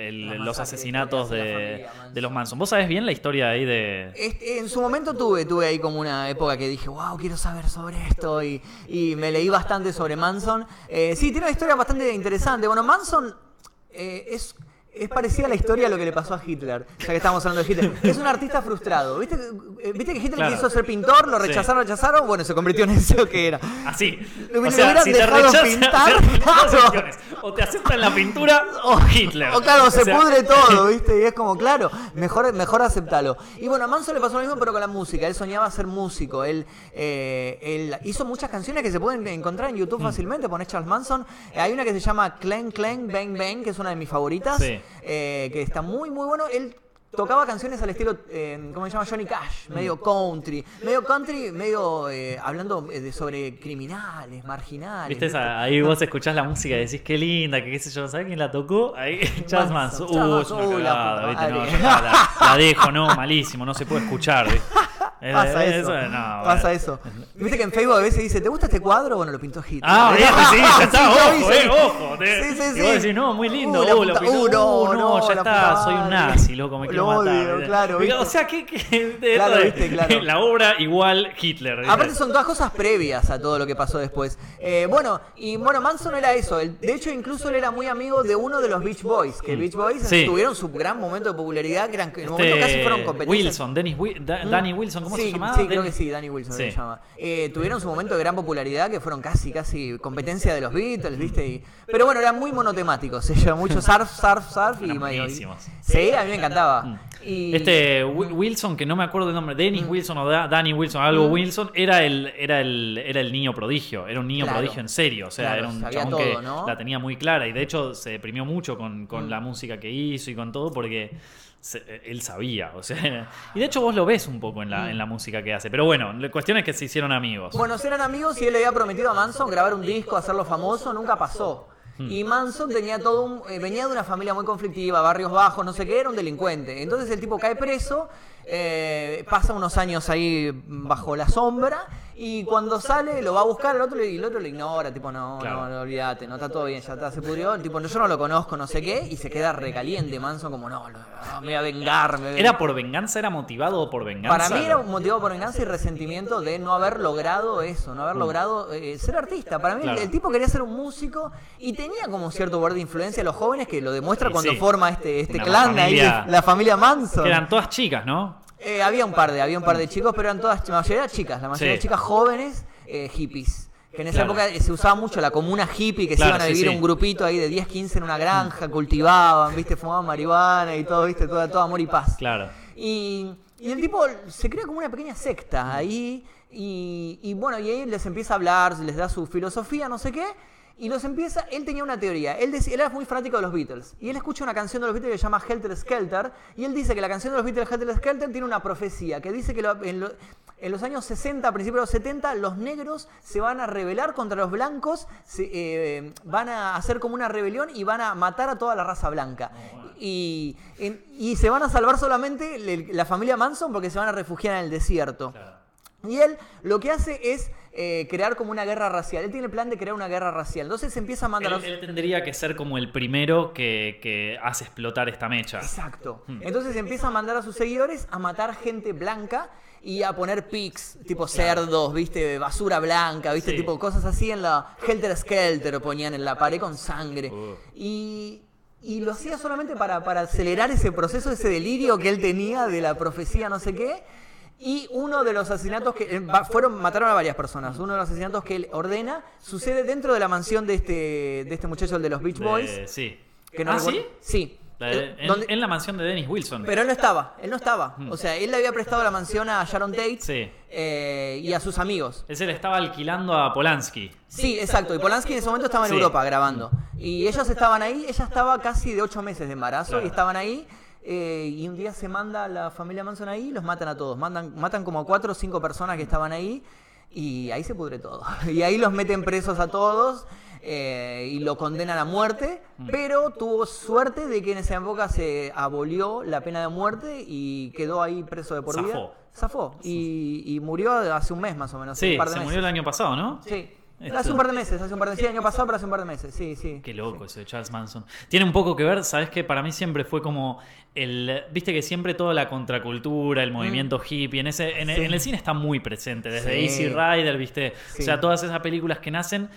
los asesinatos la de, familia de los Manson. ¿Vos sabés bien la historia ahí de...? Este, en su momento tuve, tuve ahí como una época que dije, wow, quiero saber sobre esto y, y me leí bastante sobre Manson. Eh, sí, tiene una historia bastante interesante. Bueno, Manson eh, es, es parecida a la historia a lo que le pasó a Hitler, ya que estamos hablando de Hitler. Es un artista frustrado. ¿Viste, eh, ¿viste que Hitler Claro. quiso ser pintor? Lo Sí. rechazaron, rechazaron. Bueno, se convirtió en eso que era. Así. Lo o sea, si te dejado rechazan, pintar, [laughs] o claro. te aceptan la pintura o Hitler. O claro, se sea, pudre todo, [laughs] ¿viste? Y es como, claro, mejor, mejor aceptarlo. Y bueno, a Manson le pasó lo mismo, pero con la música. Él soñaba ser músico. Él, eh, él hizo muchas canciones que se pueden encontrar en Mm. YouTube fácilmente. Ponés Charles Manson. Eh, hay una que se llama Clang Clang Bang Bang, que es una de mis favoritas. Sí. Eh, que está muy, muy bueno. Él tocaba canciones al estilo, eh, ¿cómo se llama? Johnny Cash, medio country. Medio country, medio eh, hablando eh, de, sobre criminales, marginales. ¿Viste esa? Ahí vos escuchás la música y decís qué linda, que qué sé yo, ¿sabés quién la tocó? Ahí, [laughs] Manson. Charles Uh, es la- la dejo, no, malísimo, no se puede escuchar, ¿viste? Es- Pasa es- eso. no, pasa eso. Viste que en Facebook a veces dice, ¿te gusta este cuadro? Bueno, lo pintó Hitler. Ah, [laughs] bien, sí, ya está, ojo, eh, sí. ojo. te- Sí, sí, y sí. vos decís, no, muy lindo, Uh, uh, lo pintó, uh, no, uh, no, no, ya está, soy un nazi, loco, me quiero matar. odio, claro. O sea, que, Claro, viste, claro. [laughs] la obra igual Hitler. Aparte son todas cosas previas a todo lo que pasó después. Eh, bueno, y bueno, Manson era eso. De hecho, incluso él era muy amigo de uno de los Beach Boys. Que Beach Boys Mm. Sí. tuvieron su gran momento de popularidad, que eran, en un momento casi fueron competencias. Wilson, Dennis Da- Danny Wilson, ¿cómo sí, se llamaba? Sí, creo que sí, Danny Wilson Sí. se llama. Eh, tuvieron su momento de gran popularidad que fueron casi, casi competencia de los Beatles, ¿viste? Y- pero bueno, eran muy monotemáticos. Ellos, mucho [laughs] surf, surf, surf y buenísimos. Sí, a mí me encantaba. Y, Este Wi- Wilson, que no me acuerdo el nombre, Dennis Mm. Wilson o Da- Danny Wilson, algo Wilson, era el, era el, era el niño prodigio, era un niño Claro. prodigio en serio, o sea, Claro, era un chabón todo, que ¿no? la tenía muy clara y de hecho se deprimió mucho con, con Mm. la música que hizo y con todo porque se- él sabía, o sea, [laughs] y de hecho vos lo ves un poco en la, en la música que hace, pero bueno, la cuestión es que se hicieron amigos. Mm. Bueno, eran amigos y él le había prometido a Manson grabar un disco, hacerlo famoso, nunca pasó. Hmm. Y Manson tenía todo un, eh, venía de una familia muy conflictiva, barrios bajos, no sé qué, era un delincuente. Entonces el tipo cae preso, eh, pasa unos años ahí bajo la sombra Y cuando sale, lo va a buscar el otro y el otro lo ignora, tipo, no, Claro. no, no, olvídate, no está todo bien, ya está, se pudrió. El tipo, no, yo no lo conozco, no sé qué, y se queda recaliente, Manson, como, no, no, no, me voy a vengar, me voy a ¿Era por venganza? ¿Era motivado por venganza? para mí era un motivo por venganza y resentimiento de no haber logrado eso, no haber logrado eh, ser artista. Para mí el- Mm. Claro. el, tipo quería ser un músico y tenía como cierto poder de influencia a los jóvenes que lo demuestra cuando sí. forma este, este Una clan ahí, familia- la familia Manson. Eran todas chicas, ¿no? Eh, había un par de, había un par de chicos, pero eran todas, la mayoría chicas, la mayoría Sí. de chicas jóvenes, eh, hippies. Que en esa Claro. época eh, se usaba mucho la comuna hippie, que Claro, se iban a sí, vivir sí. un grupito ahí de 10, 15 en una granja, cultivaban, viste, fumaban marihuana y todo, viste, todo, todo amor y paz. Claro. Y, y el tipo se crea como una pequeña secta ahí. Y, y bueno, y ahí les empieza a hablar, les da su filosofía, no sé qué. Y los empieza. Él tenía una teoría. Él, decía, él era muy fanático de los Beatles. Y él escucha una canción de los Beatles que se llama Helter Skelter. Y él dice que la canción de los Beatles, Helter Skelter, tiene una profecía. Que dice que lo- en, lo- en los años 60, a principios de los 70, los negros se van a rebelar contra los blancos. se- eh, van a hacer como una rebelión y van a matar a toda la raza blanca. Y, en- y se van a salvar solamente le- la familia Manson porque se van a refugiar en el desierto. Y él lo que hace es eh, crear como una guerra racial. Él tiene el plan de crear una guerra racial. Entonces empieza a mandar a Él, los... él tendría que ser como el primero que, que hace explotar esta mecha. Exacto. Hmm. Entonces empieza a mandar a sus seguidores a matar gente blanca y a poner pigs, tipo cerdos, viste, basura blanca, viste, Sí. tipo cosas así en la Helter Skelter ponían en la pared con sangre. Uh. Y, y lo hacía solamente para, para acelerar ese proceso, ese delirio que él tenía de la profecía, no sé qué. Y uno de los asesinatos que eh, fueron mataron a varias personas. Uno de los asesinatos que él ordena sucede dentro de la mansión de este de este muchacho el de los Beach De- Boys. sí. Que no ¿Ah, recuerdo- sí? Sí. La de- Eh, en, donde- en la mansión de Dennis Wilson. pero él no estaba, él no estaba. Mm. O sea, él le había prestado la mansión a Sharon Tate Sí. eh, y a sus amigos. Ese le estaba alquilando a Polanski. Sí, exacto. Y Polanski en ese momento estaba en Sí. Europa grabando. Y ellos estaban ahí, ella estaba casi de ocho meses de embarazo Claro. y estaban ahí. Eh, y un día se manda la familia Manson ahí y los matan a todos. Mandan, matan como a cuatro o cinco personas que estaban ahí y ahí se pudre todo. [laughs] Y ahí los meten presos a todos eh, y lo condenan a muerte. Mm. Pero tuvo suerte de que en esa época se abolió la pena de muerte y quedó ahí preso de por vida. Zafó. Zafó. Y, y murió hace un mes más o menos. Sí, un par de se meses. murió el año pasado, ¿no? Sí. Esto- Hace un par de meses, hace un par de meses. Sí, el año pasado, pero hace un par de meses. Sí, sí. Qué loco eso de Charles Manson. Tiene un poco que ver, ¿sabes que Para mí siempre fue como el. Viste que siempre toda la contracultura, el movimiento hippie, en, ese, en, Mm. El cine está muy presente. Desde Sí. Easy Rider, ¿viste? Sí. O sea, todas esas películas que nacen.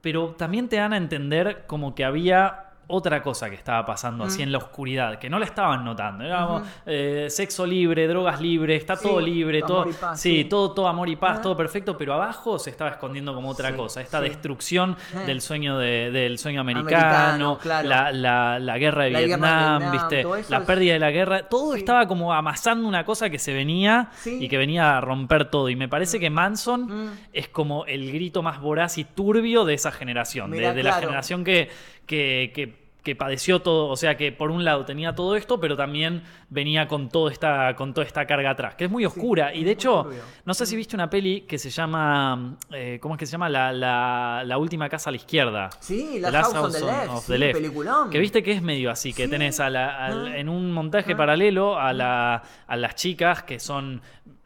Pero también te dan a entender como que había otra cosa que estaba pasando así Mm. en la oscuridad, que no la estaban notando. Era eh, sexo libre, drogas libres, está Sí, todo libre, amor todo, y paz, sí, sí. todo, todo amor y paz, todo perfecto, pero abajo se estaba escondiendo como otra Sí, cosa, esta destrucción del sueño de- del sueño americano, Americano, claro. la, la- la guerra de La Vietnam, Vietnam, ¿viste? la es- pérdida de la guerra, todo estaba como amasando una cosa que se venía y que venía a romper todo. Y me parece que Manson Mm. es como el grito más voraz y turbio de esa generación, de, Mirá, de la claro. generación que, que, que- que padeció todo, o sea que por un lado tenía todo esto, pero también venía con, todo esta, con toda esta carga atrás, que es muy oscura. y de hecho, turbio. no sé si viste una peli que se llama, eh, ¿cómo es que se llama? La, la- la última casa a la izquierda. Sí, la Last House on the House Left. of sí, the Left. peliculón. Que viste que es medio así, que Sí. tenés a la- Ah. en un montaje Ah. paralelo a, la, a las chicas que son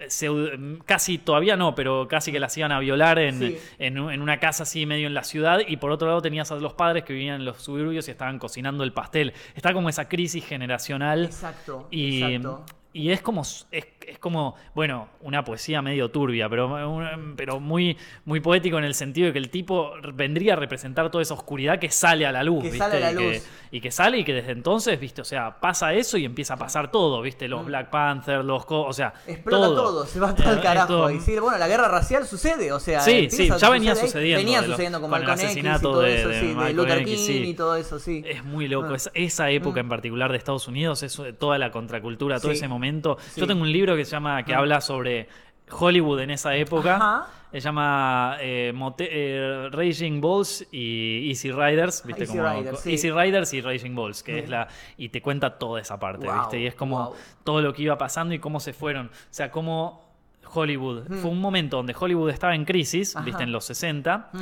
pseudo- casi, todavía no, pero casi que las iban a violar en, Sí. en, en una casa así medio en la ciudad y por otro lado tenías a los padres que vivían en los suburbios y estaban cocinando el pastel. Está como esa crisis generacional. Exacto. Y, exacto. y es como es, es como, bueno, una poesía medio turbia, pero, pero muy, muy poético en el sentido de que el tipo vendría a representar toda esa oscuridad que sale a la luz, Que ¿viste? sale a la y, Que, luz. y que sale y que desde entonces, ¿viste? O sea, pasa eso y empieza a pasar todo, ¿viste? Los Black Panther, los... co- O sea, Mm. Explota todo, se va todo Eh, al carajo. esto- Y sí, bueno, la guerra racial sucede, o sea. Sí, sí, ya venía ahí. sucediendo Venía de lo- sucediendo con con el X y asesinato todo de- eso, de sí, de Luther King sí. y todo eso, sí. Es muy loco. Ah. Esa, esa época Mm. en particular de Estados Unidos, eso, toda la contracultura, todo ese momento. Yo tengo un libro que se llama, que Ah. habla sobre Hollywood en esa época. Ajá. Se llama eh, Mote- eh, Raging Balls y Easy Riders, ¿viste? Easy como, Riders, sí. Easy Riders y Raging Balls, que es la. Y te cuenta toda esa parte, Wow, ¿viste? Y es como wow. todo lo que iba pasando y cómo se fueron. O sea, cómo Hollywood. Fue un momento donde Hollywood estaba en crisis. ¿viste? En los 60. Mm.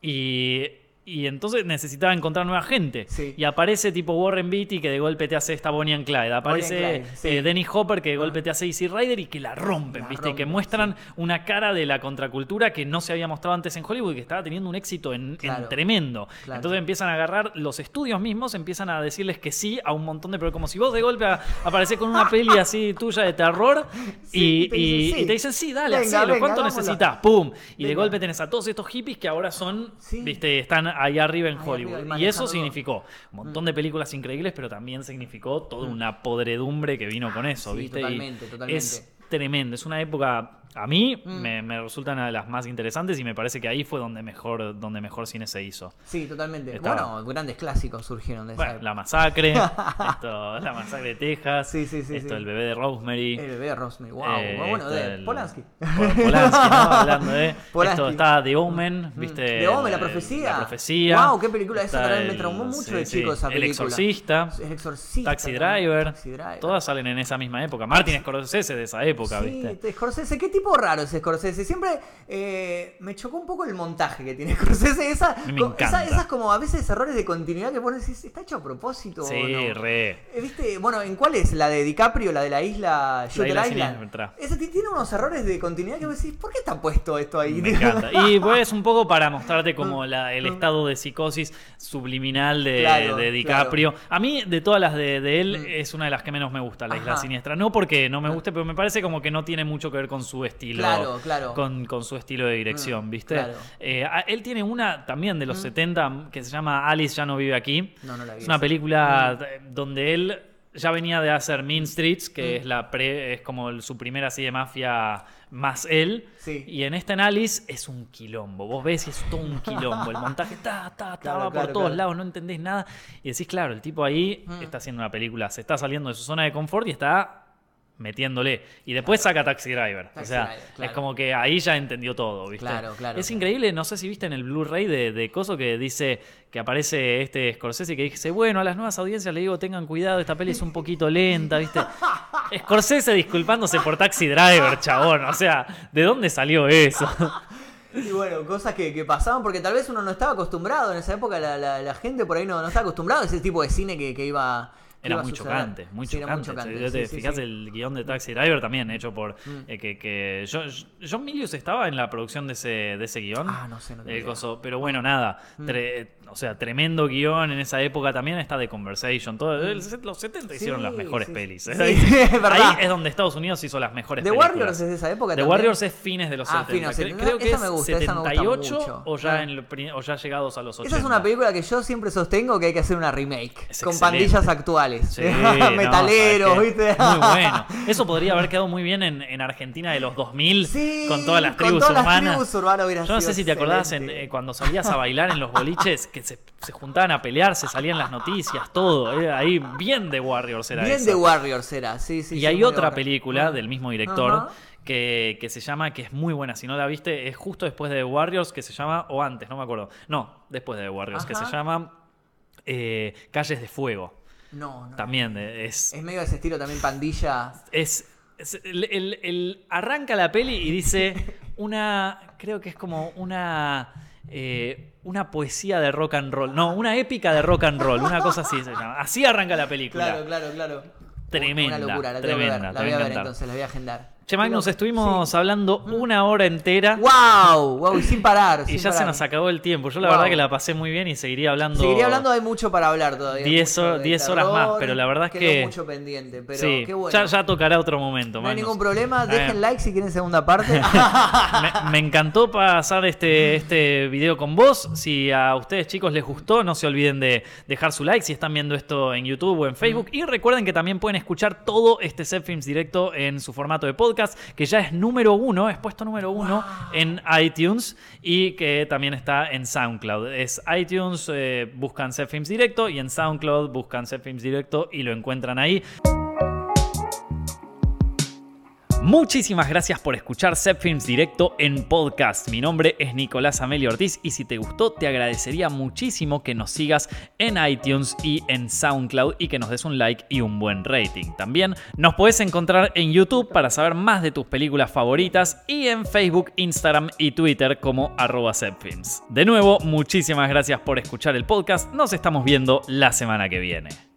Y y entonces necesitaba encontrar nueva gente. Sí. Y aparece tipo Warren Beatty que de golpe te hace esta Bonnie and Clyde. Aparece Bonnie and Clyde, sí. eh, Dennis Hopper que de golpe te hace Easy Rider y que la rompen, La ¿viste? y que muestran una cara de la contracultura que no se había mostrado antes en Hollywood y que estaba teniendo un éxito en, tremendo. Claro. Entonces empiezan a agarrar los estudios mismos, empiezan a decirles que sí a un montón de. Pero como si vos de golpe a- aparecés con una [laughs] peli así tuya de terror y, te y- dicen sí. y te dicen sí, dale, Venga, hacelo. venga, ¿Cuánto necesitas? ¡Pum! Y de golpe tenés a todos estos hippies que ahora son, viste, están ahí arriba en Ahí Hollywood. arriba, y eso significó un montón de películas increíbles, pero también significó toda una podredumbre que vino con eso, Sí, ¿viste? Y totalmente, totalmente. Es tremendo, es una época. A mí Mm. me, me resulta una de las más interesantes y me parece que ahí fue donde mejor, donde mejor cine se hizo. Sí, totalmente. Estaba- Bueno, grandes clásicos surgieron de esa Bueno, época. la masacre, [laughs] esto, la masacre de Texas, Sí, sí, sí, esto, sí. el bebé de Rosemary. El bebé de Rosemary, wow. eh, bueno, de el- Polanski. Pol- Polanski, ¿no? [laughs] Hablando de. Polanski. Esto está The Omen, ¿viste? The Omen, la profecía. La profecía. Wow, qué película. Esa Está me el- traumó mucho de chico esa El película. Exorcista. El exorcista. Taxi. Driver, Taxi Driver. Todas salen en esa misma época. Martin Scorsese de esa época, ¿viste? te- Scorsese, qué tipo raro es Scorsese. Siempre eh, me chocó un poco el montaje que tiene [laughs] Scorsese. Esa, esa- esas como a veces errores de continuidad que pones, ¿está hecho a propósito o Sí, no? re. Eh, ¿Viste? Bueno, ¿en cuál es? ¿La de DiCaprio, la de la isla Shooter isla Island? Esa ti- tiene unos errores de continuidad que vos decís, ¿por qué está puesto esto ahí? Me [laughs] encanta. Y pues un poco para mostrarte como la- el [laughs] estado de psicosis subliminal de, Claro, de DiCaprio. A mí, de todas las de, de él, Mm. es una de las que menos me gusta, La Isla. Siniestra. No porque no me guste, pero me parece como que no tiene mucho que ver con su estilo. Claro, claro. Con, con su estilo de dirección, Mm, ¿viste? claro. Eh, él tiene una también de los 70 que se llama Alice ya no vive aquí. No, no la vi Es una película donde él ya venía de hacer Mean Streets, que Mm. es la pre, es como su primera así de mafia más él. Sí. Y en este análisis es un quilombo. Vos ves y es todo un quilombo. El [laughs] montaje está, está, Claro, va por todos claro. lados, no entendés nada. Y decís, claro, el tipo ahí Mm. está haciendo una película, se está saliendo de su zona de confort y está metiéndole. Y después saca Taxi Driver. Taxi o sea, Driver, claro. es como que ahí ya entendió todo, ¿viste? Claro, claro, Es increíble, no sé si viste en el Blu-ray de, de Coso que dice que aparece este Scorsese que dice, bueno, a las nuevas audiencias le digo, tengan cuidado, esta peli es un poquito lenta, ¿viste? [laughs] Scorsese disculpándose por Taxi Driver, chabón. O sea, ¿de dónde salió eso? Y bueno, cosas que, que pasaban porque tal vez uno no estaba acostumbrado en esa época, la, la- la gente por ahí no, no estaba acostumbrado a ese tipo de cine que, que iba. Era muy chocante, muy Sí, chocante. muy chocante, Yo te sí, sí, fijas sí. el guion de Taxi Driver también hecho por Mm. eh, que, que John Milius estaba en la producción de ese, de ese guion. Ah, no sé, no tengo El idea. coso, pero bueno, nada. Mm. tre- o sea, tremendo guion en esa época también está de Conversation. Todo, los 70 hicieron las mejores sí, pelis. sí. ¿eh? [laughs] Ahí, es verdad. ahí es donde Estados Unidos hizo las mejores The películas. Warriors es de esa época The también. Warriors es fines de los Ah, 70. fines de los Cre- 70. Creo que Esa es me gusta, esa me gusta 78 mucho. o, ya en el pri- o ya llegados a los 80. Esa es una película que yo siempre sostengo que hay que hacer una remake. Es con excelente. pandillas actuales. [laughs] No, Metaleros. ¿viste? Muy bueno. [laughs] Eso podría haber quedado muy bien en, en Argentina de los 2000 Sí, con todas las con tribus todas las urbanas. tribus urbanas Yo no sé si te acordás en, excelente. eh, cuando salías a bailar en los boliches que se, se juntaban a pelear, se salían las noticias, todo. eh, ahí bien de Warriors era Bien de Warriors era, sí, sí. y sí, hay otra película del mismo director que, que se llama, que es muy buena, si no la viste, es justo después de The Warriors, que se llama, o antes, no me acuerdo. No, después de The Warriors, que se llama eh, Calles de Fuego. No, no. También eh, es, Es medio de ese estilo también, pandilla. es, es- el, el- el- arranca la peli y dice una, creo que es como una, eh, una poesía de rock and roll, no, una épica de rock and roll, una cosa así se llama. Así arranca la película. Claro, claro, claro. Tremenda, Una locura, la tengo que ver. tremenda, La voy a ver entonces, la voy a agendar. Che, Magnus, estuvimos Sí. hablando una hora entera ¡Wow! ¡Wow! Y sin parar. y sin ya se nos acabó el tiempo. Yo la Wow. verdad que la pasé muy bien y seguiría hablando. Seguiría hablando, hay mucho para hablar todavía. 10 mucho hor- de 10 horas más, pero la verdad es que- mucho pendiente, pero sí, qué bueno. ya, ya tocará otro momento, no hay ningún problema, Eh, dejen like si quieren segunda parte. [laughs] me, me encantó pasar este, este video con vos. Si a ustedes chicos les gustó, no se olviden de dejar su like si están viendo esto en YouTube o en Facebook. Y recuerden que también pueden escuchar todo este Set Films directo en su formato de podcast, que ya es número uno, es puesto número uno en iTunes y que también está en SoundCloud. Es iTunes, eh, buscan Films directo y en SoundCloud buscan Films directo y lo encuentran ahí. Muchísimas gracias por escuchar Films Directo en podcast. Mi nombre es Nicolás Amelio Ortiz y si te gustó te agradecería muchísimo que nos sigas en iTunes y en SoundCloud y que nos des un like y un buen rating. También nos puedes encontrar en YouTube para saber más de tus películas favoritas y en Facebook, Instagram y Twitter como arroba De nuevo, muchísimas gracias por escuchar el podcast. Nos estamos viendo la semana que viene.